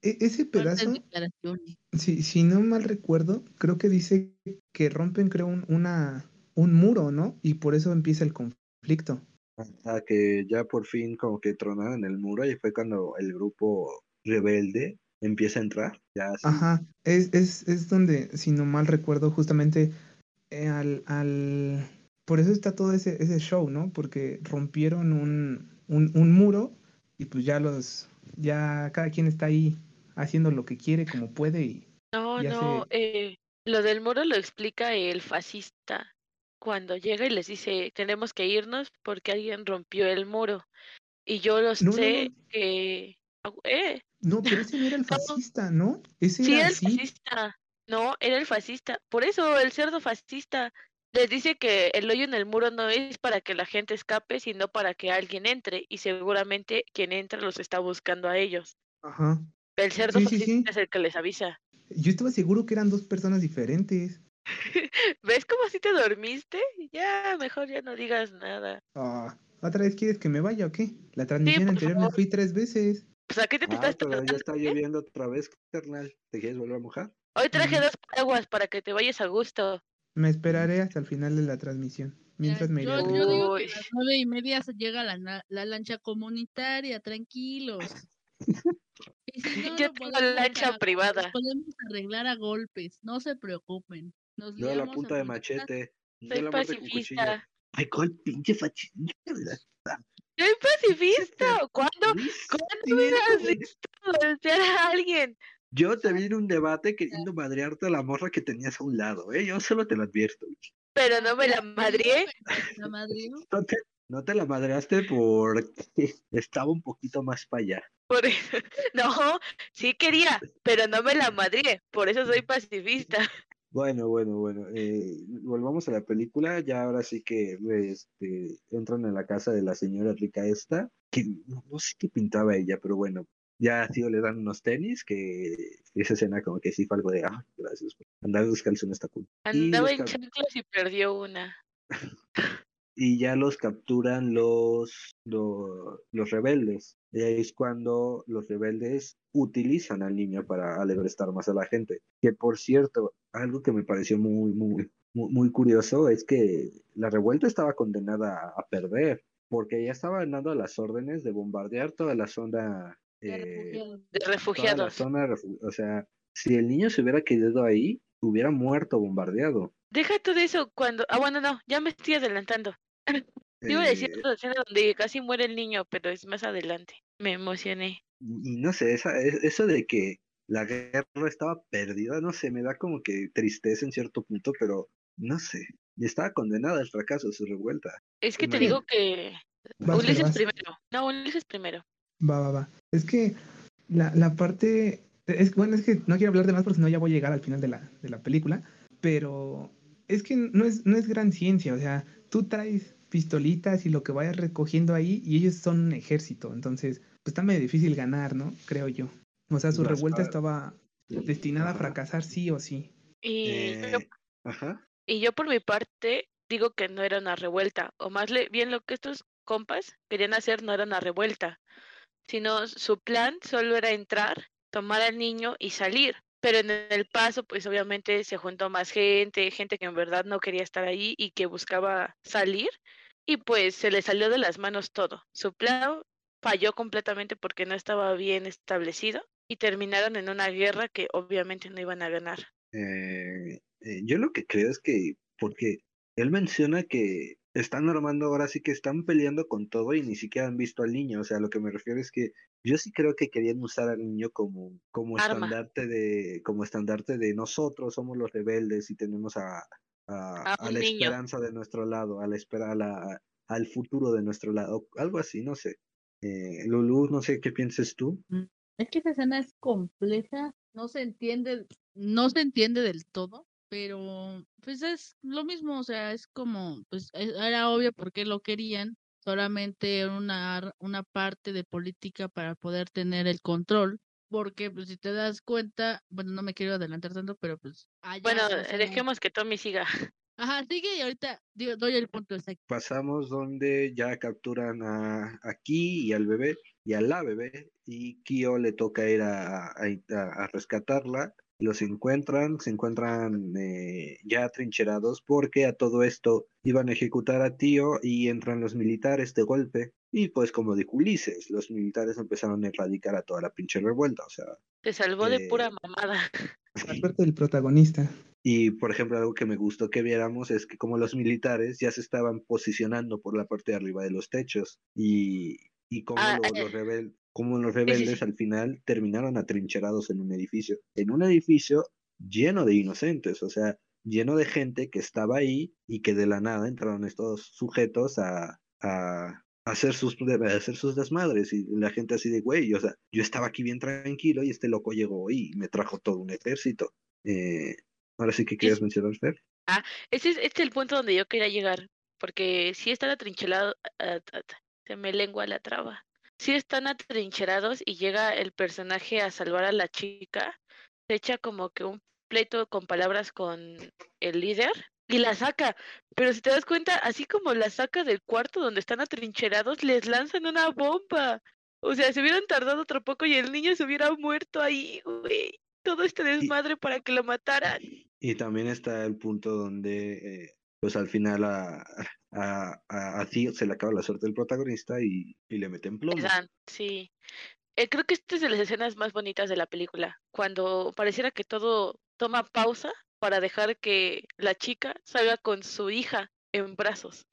B: e- ese pedazo, si, si no mal recuerdo, creo que dice que rompen, creo, un, una, un muro, ¿no? Y por eso empieza el conflicto.
D: Hasta que ya por fin como que tronaron el muro y fue cuando el grupo rebelde empieza a entrar. Ya así.
B: Ajá, es, es, es donde, si no mal recuerdo, justamente eh, al, al... Por eso está todo ese, ese show, ¿no? Porque rompieron un, un, un muro y pues ya los... Ya cada quien está ahí haciendo lo que quiere, como puede y...
C: No, no, eh, lo del muro lo explica el fascista cuando llega y les dice, tenemos que irnos porque alguien rompió el muro. Y yo lo
B: No,
C: sé
B: no.
C: que... ah, Eh,
B: No, pero ese no era el <laughs> fascista, ¿no? Ese
C: sí,
B: era
C: el
B: así.
C: fascista. No, era el fascista. Por eso, el cerdo fascista les dice que el hoyo en el muro no es para que la gente escape, sino para que alguien entre. Y seguramente quien entra los está buscando a ellos.
B: Ajá.
C: El cerdo
B: Sí, sí, sí.
C: es el que les avisa.
B: Yo estaba seguro que eran dos personas diferentes. <laughs>
C: ¿Ves cómo así te dormiste? Ya, mejor ya no digas nada.
B: Ah, ¿Otra vez quieres que me vaya o qué? La transmisión anterior me fui tres veces.
C: Pues a qué te,
D: Ah, pero ya está
C: eh?
D: lloviendo otra vez, carnal. ¿Te quieres volver a mojar?
C: Hoy traje dos paraguas para que te vayas a gusto.
B: Me esperaré hasta el final de la transmisión. Mientras me
A: yo,
B: a
A: yo digo que a las nueve y media se llega la, la lancha comunitaria, tranquilos. <laughs> Y <laughs> si no,
C: Yo tengo lancha
A: a-
C: privada.
A: podemos arreglar a golpes, no se preocupen. Nos
D: Yo a la
A: a
D: punta de machete.
C: Soy
D: la
C: pacifista.
D: Ay, ¿cuál pinche fachita?
C: Soy pacifista. ¿Cuándo? ¿Cuándo me has
D: güey.
C: visto golpear a alguien?
D: Yo te vi en un debate queriendo madrearte a la morra que tenías a un lado, ¿eh? Yo solo te lo advierto.
C: Pero no me la madrié.
A: La madrió. <laughs>
D: No te, no te la madreaste porque <laughs> estaba un poquito más para allá.
C: Por eso. <laughs> No, sí quería, pero no me la madrié. Por eso soy pacifista.
D: Bueno, bueno, bueno. eh, volvamos a la película. Ya ahora sí que este, entran en la casa de la señora rica esta, que no, no sé qué pintaba ella, pero bueno. Ya tío le dan unos tenis, que esa escena como que sí fue algo de, ah, gracias. Andar descalzo no está cool.
C: Andaba en chanclas y perdió una. <laughs>
D: y ya los capturan los, lo- los, rebeldes. Y ahí es cuando los rebeldes utilizan al niño para alebrestar más a la gente. Que por cierto, algo que me pareció muy, muy, mu- muy curioso es que la revuelta estaba condenada a perder, porque ya estaban dando las órdenes de bombardear toda la zona,
A: Ya
D: eh,
A: refugiados.
C: De
D: toda la
C: refugiados.
D: zona, refu- o sea, si el niño se hubiera quedado ahí, hubiera muerto bombardeado.
C: Deja todo eso cuando. Ah, bueno, no, ya me estoy adelantando. Te iba a decir otra escena donde casi muere el niño, pero es más adelante. Me emocioné.
D: y, no sé, esa, e- eso de que la guerra estaba perdida, no sé, me da como que tristeza en cierto punto, pero no sé, estaba condenada al fracaso su revuelta.
C: Es que te digo que.
B: Vas,
C: Ulises
B: vas.
C: primero. No, Ulises primero.
B: Va, va, va. Es que la, la parte. Es, bueno, es que no quiero hablar de más porque si no ya voy a llegar al final de la, de la película. Pero es que no es, no es gran ciencia. O sea, tú traes pistolitas y lo que vayas recogiendo ahí y ellos son un ejército. Entonces, pues está medio difícil ganar, ¿no? Creo yo. O sea, su revuelta estaba destinada a fracasar sí o sí.
C: Y, yo,
D: Eh, ajá.
C: y yo por mi parte digo que no era una revuelta. O más le- bien lo que estos compas querían hacer no era una revuelta. Sino su plan solo era entrar, tomar al niño y salir. Pero en el paso, pues obviamente se juntó más gente, gente que en verdad no quería estar ahí y que buscaba salir. Y pues se le salió de las manos todo. Su plan falló completamente porque no estaba bien establecido y terminaron en una guerra que obviamente no iban a ganar.
D: Eh, eh, yo lo que creo es que, porque él menciona que están armando, ahora sí que están peleando con todo y ni siquiera han visto al niño. O sea, lo que me refiero es que yo sí creo que querían usar al niño como, como
C: Arma.
D: estandarte de, como estandarte de nosotros somos los rebeldes y tenemos a, a,
C: A
D: a
C: un
D: la
C: niño.
D: esperanza de nuestro lado, a la espera, a la, al futuro de nuestro lado, algo así, no sé. Eh, Lulu, no sé qué pienses tú.
A: Es que esa escena es compleja, no se entiende, no se entiende del todo, pero pues es lo mismo, o sea, es como, pues e- era obvio por qué lo querían, solamente era una, ar- una parte de política para poder tener el control, porque pues si te das cuenta, bueno, no me quiero adelantar tanto, pero pues allá,
C: Bueno, dejemos que Tommy siga. <laughs>
A: ajá, sigue y ahorita digo, doy el punto exacto.
D: pasamos donde ya capturan a, a Ki y al bebé y a la bebé y Kyo le toca ir a, a, a- a rescatarla. Los encuentran, se encuentran eh, ya trincherados porque a todo esto iban a ejecutar a Tío y entran los militares de golpe. Y pues como dijo Ulises, los militares empezaron a erradicar a toda la pinche revuelta. O sea,
C: Se salvó de pura
D: Eh,
C: mamada. <laughs>
B: La suerte del protagonista.
D: Y por ejemplo, algo que me gustó que viéramos es que como los militares ya se estaban posicionando por la parte de arriba de los techos y, y como
C: Ah, eh.
D: los, rebel- como los
C: sí,
D: rebeldes
C: sí.
D: al final terminaron atrincherados en un edificio, en un edificio lleno de inocentes, o sea, lleno de gente que estaba ahí y que de la nada entraron estos sujetos a, a hacer sus, hacer sus desmadres y la gente así de, güey, o sea, yo estaba aquí bien tranquilo y este loco llegó y me trajo todo un ejército. Eh, ahora sí que querías mencionar, Fer.
C: Ese es, este es el punto donde yo quería llegar. Porque si están atrincherados. se me lengua la traba. Si están atrincherados y llega el personaje a salvar a la chica, se echa como que un pleito con palabras con el líder y la saca. Pero si te das cuenta, así como la saca del cuarto donde están atrincherados, les lanzan una bomba. O sea, se hubieran tardado otro poco y el niño se hubiera muerto ahí, güey. Todo este desmadre para que lo mataran.
D: Y también está el punto donde, eh, pues al final a, a, a, a Theo se le acaba la suerte del protagonista y, y le meten plomo.
C: Dan, sí. Eh, creo que esta es de las escenas más bonitas de la película, cuando pareciera que todo toma pausa para dejar que la chica salga con su hija en brazos.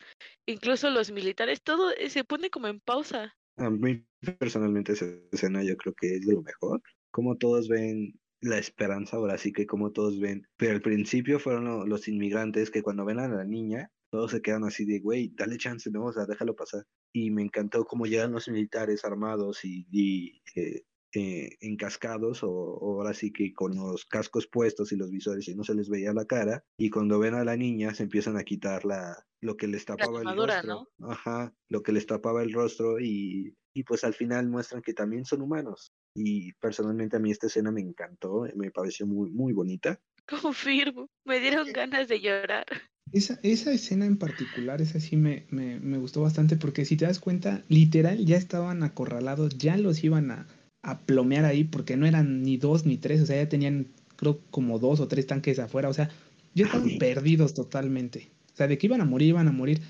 C: Incluso los militares, todo eh, se pone como en pausa.
D: A mí personalmente esa escena yo creo que es lo mejor. Como todos ven la esperanza, ahora sí que como todos ven. Pero al principio fueron lo- los inmigrantes que cuando ven a la niña, todos se quedan así de, güey, dale chance, no, o sea, déjalo pasar. Y me encantó cómo llegan los militares armados y, y eh, eh, encascados, o, o ahora sí que con los cascos puestos y los visores y no se les veía la cara. Y cuando ven a la niña, se empiezan a quitar la, lo que les tapaba el rostro. Ajá, lo que les tapaba el rostro y, y pues al final muestran que también son humanos. Y personalmente a mí esta escena me encantó, me pareció muy, muy bonita. <laughs>
C: Confirmo, me dieron ganas de llorar.
B: Esa, esa escena en particular, esa sí me, me, me gustó bastante porque si te das cuenta, literal ya estaban acorralados, ya los iban a, a plomear ahí porque no eran ni dos ni tres, o sea, ya tenían creo como dos o tres tanques afuera, o sea, ya estaban perdidos totalmente. O sea, de que iban a morir, iban a morir.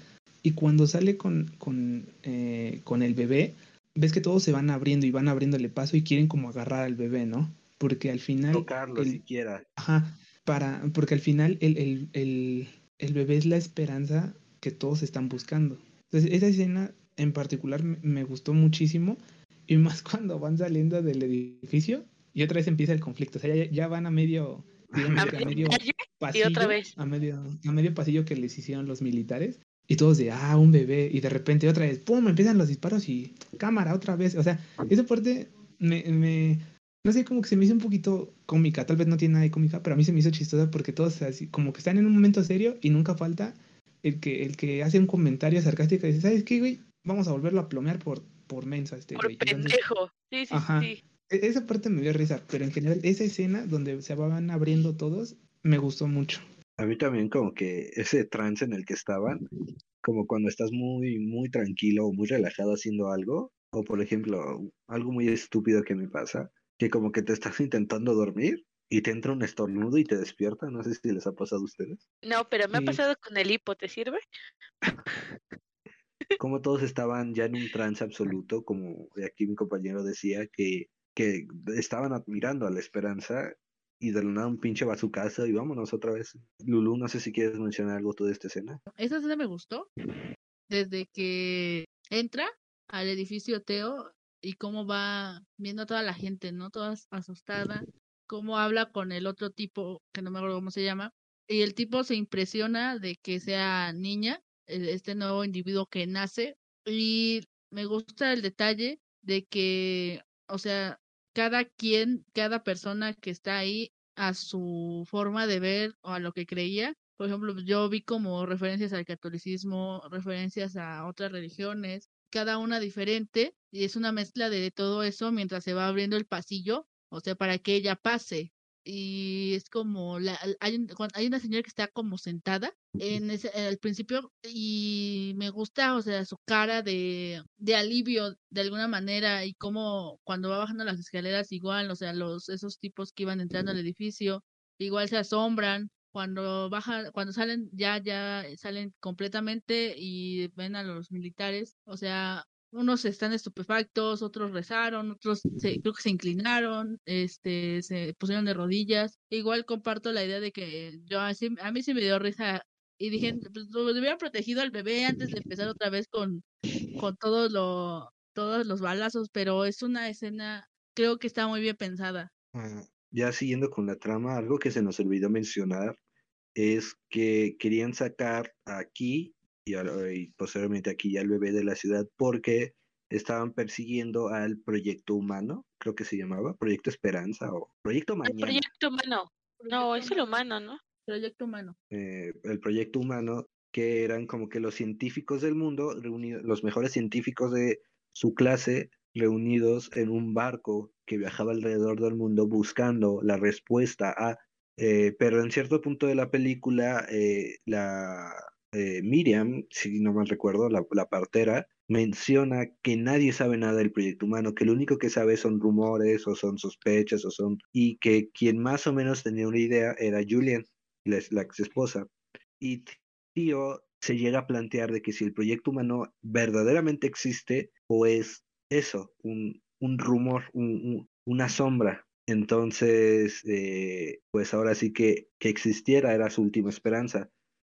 B: Y cuando sale con, con, eh, con el bebé, ves que todos se van abriendo y van abriéndole paso y quieren como agarrar al bebé, ¿no? Porque al final...
D: Tocarlo siquiera.
B: Ajá, para, porque al final el, el, el, el bebé es la esperanza que todos están buscando. Entonces, esa escena en particular me gustó muchísimo y más <laughs> cuando van saliendo del edificio y otra vez empieza el conflicto. O sea, ya, van a medio, digamos, a, medio pasillo,
C: otra vez.
B: A, medio, a medio pasillo que les hicieron los militares. Y todos de, ah, un bebé. Y de repente otra vez, ¡pum! Empiezan los disparos y cámara otra vez. O sea, esa parte me, me, no sé, como que se me hizo un poquito cómica. Tal vez no tiene nada de cómica, pero a mí se me hizo chistosa porque todos así, como que están en un momento serio y nunca falta el que, el que hace un comentario sarcástico y dice, ¿sabes qué, güey? Vamos a volverlo a plomear por, por mensa este
C: por pendejo. sí, sí, sí.
B: E-, esa parte me dio risa, pero en general esa escena donde se van abriendo todos me gustó mucho.
D: A mí también como que ese trance en el que estaban, como cuando estás muy, muy tranquilo o muy relajado haciendo algo, o por ejemplo, algo muy estúpido que me pasa, que como que te estás intentando dormir y te entra un estornudo y te despierta, no sé si les ha pasado a ustedes.
C: No, pero me ha pasado con el hipo, ¿te sirve?
D: Como todos estaban ya en un trance absoluto, como aquí mi compañero decía, que que estaban admirando a la esperanza y de la nada un pinche va a su casa y vámonos otra vez. Lulu, no sé si quieres mencionar algo tú de esta escena.
A: Esa escena me gustó. Desde que entra al edificio Teo y cómo va viendo a toda la gente, ¿no? Toda asustada, cómo habla con el otro tipo, que no me acuerdo cómo se llama, y el tipo se impresiona de que sea niña, este nuevo individuo que nace, y me gusta el detalle de que, o sea, cada quien, cada persona que está ahí a su forma de ver o a lo que creía. Por ejemplo, yo vi como referencias al catolicismo, referencias a otras religiones, cada una diferente, y es una mezcla de todo eso mientras se va abriendo el pasillo, o sea, para que ella pase y es como la, hay, hay una señora que está como sentada en ese al principio y me gusta o sea su cara de, de alivio de alguna manera y como cuando va bajando las escaleras igual o sea los esos tipos que iban entrando al edificio igual se asombran cuando bajan cuando salen ya ya salen completamente y ven a los militares o sea unos están estupefactos, otros rezaron, otros se, creo que se inclinaron, este, se pusieron de rodillas. Igual comparto la idea de que yo así, a mí se me dio risa y dije, pues hubieran protegido al bebé antes de empezar otra vez con, con todos lo, todos los balazos, pero es una escena, creo que está muy bien pensada.
D: Ah, ya siguiendo con la trama, algo que se nos olvidó mencionar es que querían sacar aquí y, posteriormente aquí ya el bebé de la ciudad porque estaban persiguiendo al proyecto humano, creo que se llamaba, Proyecto Esperanza o Proyecto Mañana.
C: El proyecto humano. No, es el humano, ¿no?
A: Proyecto humano.
D: Eh, el proyecto humano, que eran como que los científicos del mundo, reunidos, los mejores científicos de su clase, reunidos en un barco que viajaba alrededor del mundo buscando la respuesta a... Eh, pero en cierto punto de la película, eh, la, eh, Miriam, si no mal recuerdo, la, partera, menciona que nadie sabe nada del proyecto humano, que lo único que sabe son rumores o son sospechas o son... y que quien más o menos tenía una idea era Julian, la, la ex esposa. Y Tío se llega a plantear de que si el proyecto humano verdaderamente existe o es eso, un, rumor, un, una sombra. Entonces, eh, pues ahora sí que, que existiera era su última esperanza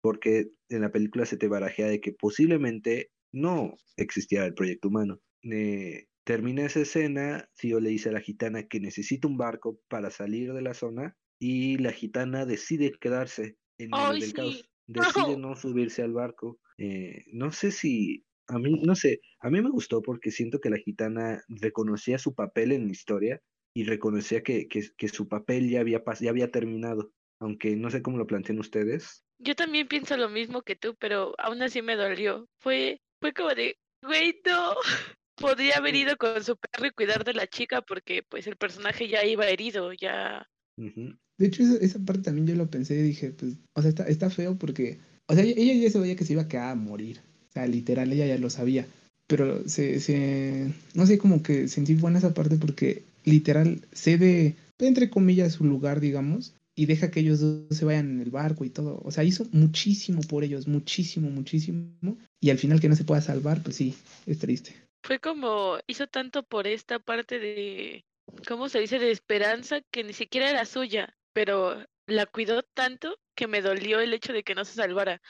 D: porque en la película se te barajea de que posiblemente no existiera el proyecto humano. Eh, termina esa escena, Tío le dice a la gitana que necesita un barco para salir de la zona y la gitana decide quedarse en medio del caos. <laughs> Decide no. subirse al barco. Eh, no sé si a mí, no sé, a mí me gustó porque siento que la gitana reconocía su papel en la historia y reconocía que, que, que su papel ya había, ya había terminado, aunque no sé cómo lo plantean ustedes.
C: Yo también pienso lo mismo que tú, pero aún así me dolió. Fue, fue como de, güey, no. <laughs> Podría haber ido con su perro y cuidar de la chica porque pues el personaje ya iba herido, ya.
B: De hecho, esa, parte también yo lo pensé y dije, pues, o sea, está, está feo porque, o sea, ella ya se veía que se iba a quedar a morir. O sea, literal, ella ya lo sabía. Pero se, se, no sé, como que sentí buena esa parte porque literal cede, entre comillas, su lugar, digamos, y deja que ellos dos se vayan en el barco y todo. O sea, hizo muchísimo por ellos, muchísimo, muchísimo. Y al final que no se pueda salvar, pues sí, es triste.
C: Fue como, hizo tanto por esta parte de, ¿cómo se dice? De esperanza que ni siquiera era suya, pero la cuidó tanto que me dolió el hecho de que no se salvara.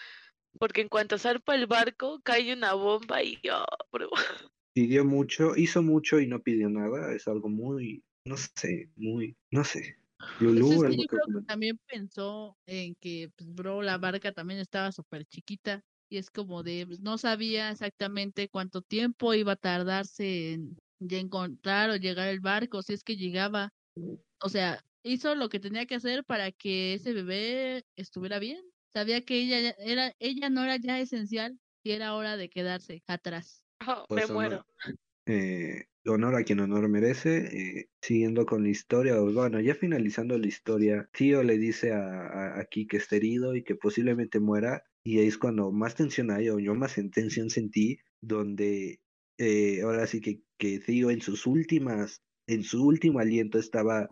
C: Porque en cuanto zarpa el barco, cae una bomba y oh, bro. <laughs>
D: Pidió mucho, hizo mucho y no pidió nada. Es algo muy, no sé, muy, no sé.
A: Pues
D: Lulú
A: es
D: es
A: que
D: lo
A: yo creo que también pensó en que, pues, bro, la barca también estaba súper chiquita y es como de, pues, no sabía exactamente cuánto tiempo iba a tardarse en encontrar o llegar el barco, si es que llegaba. O sea, hizo lo que tenía que hacer para que ese bebé estuviera bien. Sabía que ella ya- era, ella no era ya esencial y era hora de quedarse atrás.
C: Oh,
D: Pues,
C: me muero.
D: eh, honor a quien honor merece. eh, siguiendo con la historia, o bueno, ya finalizando la historia, Tío le dice a, a, aquí que está herido y que posiblemente muera. Y ahí es cuando más tensión hay, o yo más en- tensión sentí, donde eh, ahora sí que, que Tío en sus últimas, en su último aliento estaba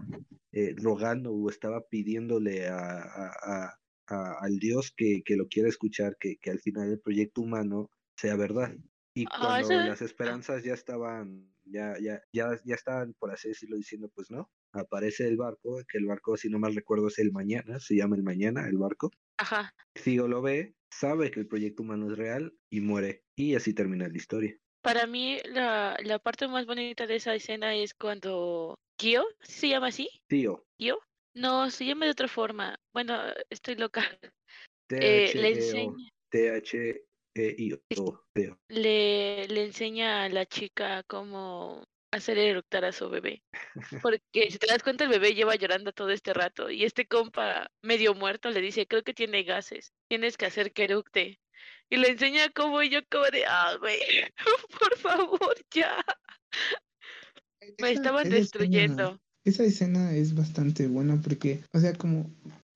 D: eh, rogando o estaba pidiéndole a, a- a- a- al Dios que, que lo quiera escuchar, que, que al final el proyecto humano sea verdad. Y
C: Ah,
D: cuando
C: eso-
D: las esperanzas ya estaban, ya, ya, ya, ya estaban, por así decirlo, diciendo, pues no, aparece el barco, que el barco, si no mal recuerdo, es el mañana, se llama el mañana, el barco.
C: Ajá.
D: Tío lo ve, sabe que el proyecto humano es real y muere. Y así termina la historia.
C: Para mí, la, la parte más bonita de esa escena es cuando Kyo, ¿sí ¿se llama así?
D: Tío,
C: ¿Kyo? No, se llama de otra forma. Bueno, estoy loca. Eh, le
D: T-H-E-O, Teo.
C: le, le enseña a la chica cómo hacer eructar a su bebé. Porque si te das cuenta, el bebé lleva llorando todo este rato y este compa medio muerto le dice, creo que tiene gases, tienes que hacer que eructe. Y le enseña cómo y yo como de, ah, güey, <laughs> por favor, ya. Me
B: Esa-
C: estaban
B: esa escena-
C: destruyendo.
B: Esa escena es bastante buena porque, o sea, como,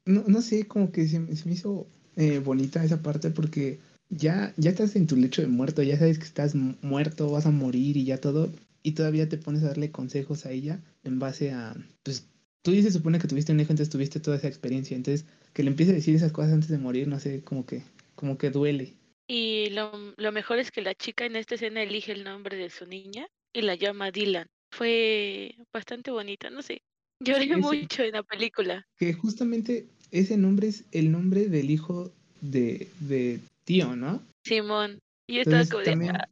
B: no, no sé, como que se, me- se me hizo eh, bonita esa parte porque ya, ya estás en tu lecho de muerto, ya sabes que estás mu- muerto, vas a morir y ya todo, y todavía te pones a darle consejos a ella en base a, pues, tú ya se supone que tuviste un hijo, entonces tuviste toda esa experiencia, entonces que le empiece a decir esas cosas antes de morir, no sé, como que, como que duele.
C: Y lo, lo mejor es que la chica en esta escena elige el nombre de su niña y la llama Dylan. Fue bastante bonita, no sé. Lloré
B: Ese-
C: mucho en la película.
B: Que justamente ese nombre es el nombre del hijo de, de tío, ¿no?
C: Simón. Y estaba
B: Entonces
C: como de,
B: también,
C: "Ah".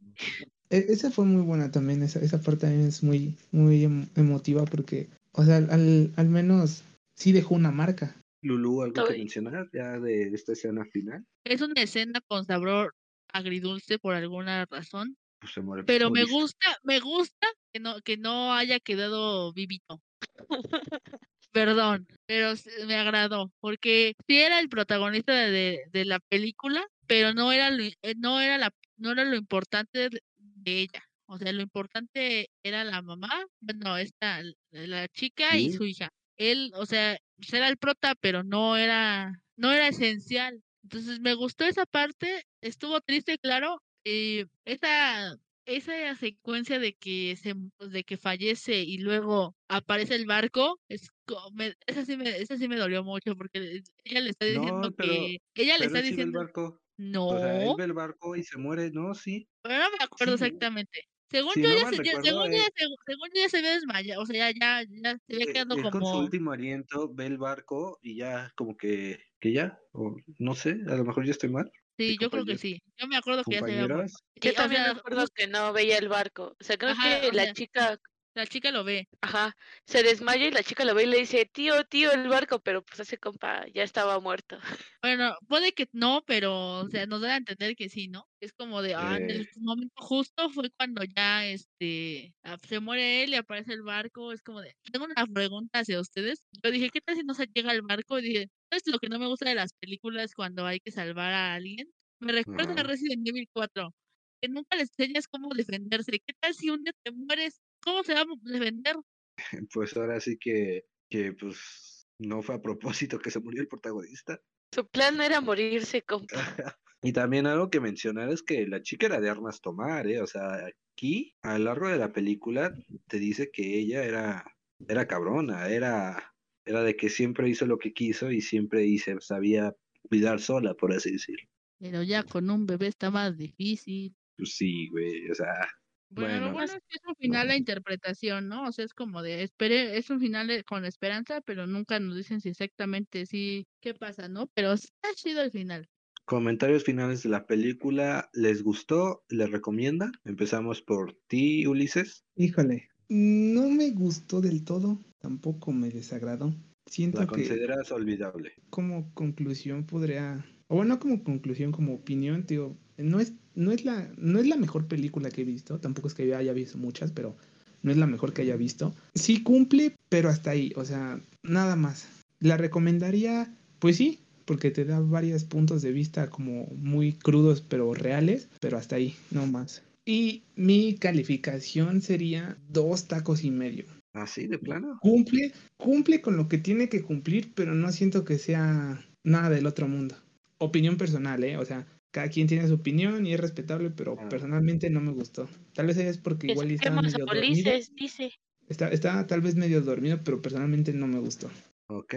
B: e- esa fue muy buena también, esa, esa parte también es muy, muy em- emotiva porque, o sea, al, al menos sí dejó una marca.
D: Lulú, ¿algo que mencionar ya de esta escena final?
A: Es una escena con sabor agridulce por alguna razón,
D: Pues se muere.
A: pero me gusta, me gusta que no, que no haya quedado vivito. <laughs> Perdón, pero me agradó, porque sí era el protagonista de, de- de la película, pero no era lo, eh, no era la, no era lo importante de, ella. O sea, lo importante era la mamá, bueno, esta, la chica y su hija. Él, o sea, pues era el prota, pero no era, no era esencial. Entonces me gustó esa parte, estuvo triste, claro, y esa esa secuencia de que se pues, de que fallece y luego aparece el barco es me- esa sí me esa sí me dolió mucho porque ella le está diciendo
D: No, pero,
A: que ella le está
D: el
A: diciendo
D: barco.
A: No
D: O sea, él ve el barco y se muere. No, sí.
A: pero no me acuerdo
D: Sí.
A: exactamente según
D: Si
A: yo
D: no
A: ya
D: mal
A: se, ya- según, ya,
D: eh,
A: según, yo ya se había desmayado o sea ya ya ya se había
D: Eh,
A: quedado
D: él con su
A: como
D: último aliento ve el barco y ya como que, que ya, o no sé, a lo mejor yo estoy mal.
A: sí yo creo que sí yo me acuerdo que ya se había
C: Yo también
A: sea,
C: me acuerdo que no veía el barco. O sea, creo
A: Ajá,
C: que
A: o
C: la
A: sea-
C: chica,
A: la chica lo ve
C: ajá, se desmaya y la chica lo ve y le dice, tío, tío, el barco, pero pues ese compa ya estaba muerto. <laughs>
A: Bueno, puede que no, pero, o sea, nos da a entender que sí, ¿no? Es como de, ah, en el momento justo fue cuando ya, este, ah, se muere él y aparece el barco, es como de, tengo una pregunta hacia ustedes. Yo dije, ¿qué tal si no se llega al barco? Y dije, ¿sabes lo que no me gusta de las películas cuando hay que salvar a alguien? Me recuerda a. Resident Evil 4, que nunca les enseñas cómo defenderse. ¿Qué tal si un día te mueres? ¿Cómo se va a defender? <laughs>
D: pues ahora sí que, que pues no fue a propósito que se murió el protagonista.
C: Su plan era morirse, compa. <laughs>
D: Y también algo que mencionar es que la chica era de armas tomar, ¿eh? O sea, aquí, a lo largo de la película, te dice que ella era, era cabrona, era, era de que siempre hizo lo que quiso y siempre hice, sabía cuidar sola, por así decirlo.
A: Pero ya con un bebé está más difícil.
D: Pues sí, güey, o sea,
A: Bueno, lo
D: Bueno.
A: bueno es que es un final la interpretación, ¿no? O sea, es como de, espere, es un final de- con esperanza, pero nunca nos dicen si exactamente sí, qué pasa, ¿no? Pero está chido el final.
D: comentarios finales de la película, ¿les gustó? ¿Les recomienda? Empezamos por ti, Ulises.
B: Híjole, no me gustó del todo, tampoco me desagradó. Siento
D: ¿La
B: que
D: consideras olvidable?
B: como conclusión podría, o bueno, como conclusión, como opinión, digo, no es, no es la, no es la mejor película que he visto, tampoco es que yo haya visto muchas, pero no es la mejor que haya visto. Sí cumple, pero hasta ahí, o sea, nada más. La recomendaría, pues sí, porque te da varios puntos de vista como muy crudos pero reales, pero hasta ahí, no más. Y mi calificación sería dos tacos y medio
D: ¿Así de plano?
B: cumple, cumple con lo que tiene que cumplir, pero no siento que sea nada del otro mundo. Opinión personal, ¿eh? O sea, cada quien tiene su opinión y es respetable, pero
D: Ah.
B: personalmente no me gustó. Tal vez es porque igual y estaba medio dormido.
C: Dice.
B: Está, estaba tal vez medio dormido, pero personalmente no me gustó.
D: Ok,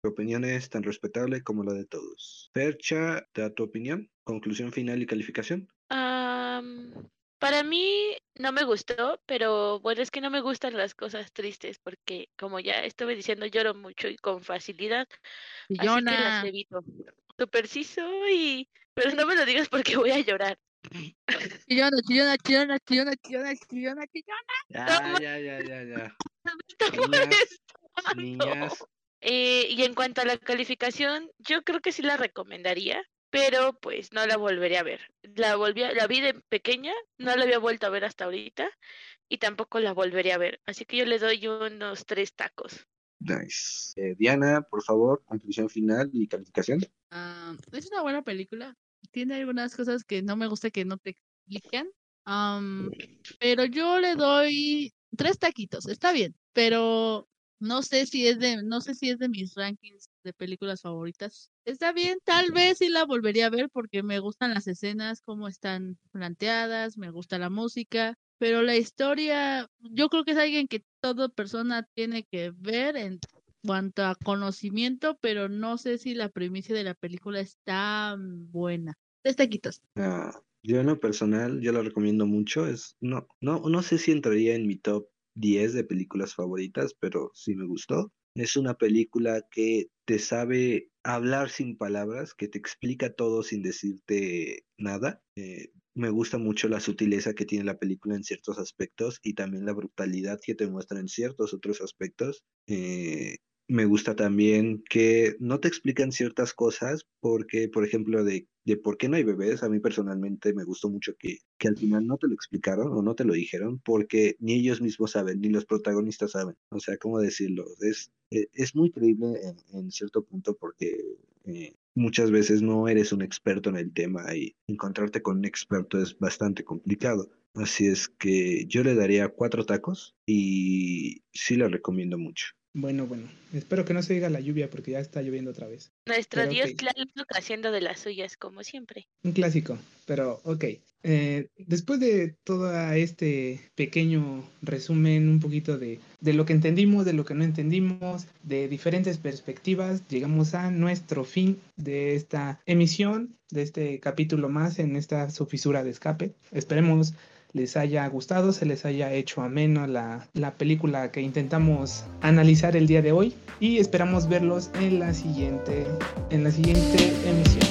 D: tu opinión es tan respetable como la de todos. Percha, da tu opinión, conclusión final y calificación.
C: Am, para mí no me gustó, pero bueno, es que no me gustan las cosas tristes porque como ya estuve diciendo, lloro mucho y con facilidad, así que las
A: Chillona.
C: evito. Super sí soy, pero no me lo digas porque voy a llorar. <laughs>
A: Chillona, chillona, chillona, chillona, chillona, chillona, chillona.
D: Ya, ya, ya, ya, ya. <laughs>
C: Está
D: Niñas,
C: molestando.
D: niñas,
C: Eh, y en cuanto a la calificación, yo creo que sí la recomendaría, pero pues no la volvería a ver. La volví a- la vi de pequeña, no la había vuelto a ver hasta ahorita y tampoco la volvería a ver. Así que yo le doy unos tres tacos.
D: nice. Eh, Diana, por favor, conclusión final y calificación.
A: Ah, es una buena película. Tiene algunas cosas que no me gusta que no te explican. Am, pero yo le doy tres taquitos. Está bien, pero no sé si es de, no sé si es de mis rankings de películas favoritas. Está bien, tal vez sí la volvería a ver porque me gustan las escenas, cómo están planteadas, me gusta la música, pero la historia, yo creo que es alguien que toda persona tiene que ver en cuanto a conocimiento, pero no sé si la primicia de la película es tan buena. Tres taquitos.
D: Ah, yo en lo personal, yo lo recomiendo mucho. Es, no, no, no sé si entraría en mi top 10 de películas favoritas, pero sí me gustó. Es una película que te sabe hablar sin palabras, que te explica todo sin decirte nada. Eh, me gusta mucho la sutileza que tiene la película en ciertos aspectos y también la brutalidad que te muestra en ciertos otros aspectos. Eh, me gusta también que no te explican ciertas cosas porque, por ejemplo, de, de por qué no hay bebés, a mí personalmente me gustó mucho que, que al final no te lo explicaron o no te lo dijeron porque ni ellos mismos saben, ni los protagonistas saben. O sea, ¿cómo decirlo? Es, eh, es muy creíble en, cierto punto porque eh, muchas veces no eres un experto en el tema y encontrarte con un experto es bastante complicado. Así es que yo le daría cuatro tacos y sí la recomiendo mucho.
B: Bueno, bueno, espero que no se diga la lluvia porque ya está lloviendo otra vez.
C: Nuestro
B: Pero
C: Dios
B: ok.
C: Tlaloc haciendo de las suyas, como siempre.
B: Un clásico, pero ok. Eh, después de todo este pequeño resumen, un poquito de, de lo que entendimos, de lo que no entendimos, de diferentes perspectivas, llegamos a nuestro fin de esta emisión, de este capítulo más en esta su fisura de escape. Esperemos les haya gustado, se les haya hecho ameno la, la película que intentamos analizar el día de hoy y esperamos verlos en la siguiente, en la siguiente emisión.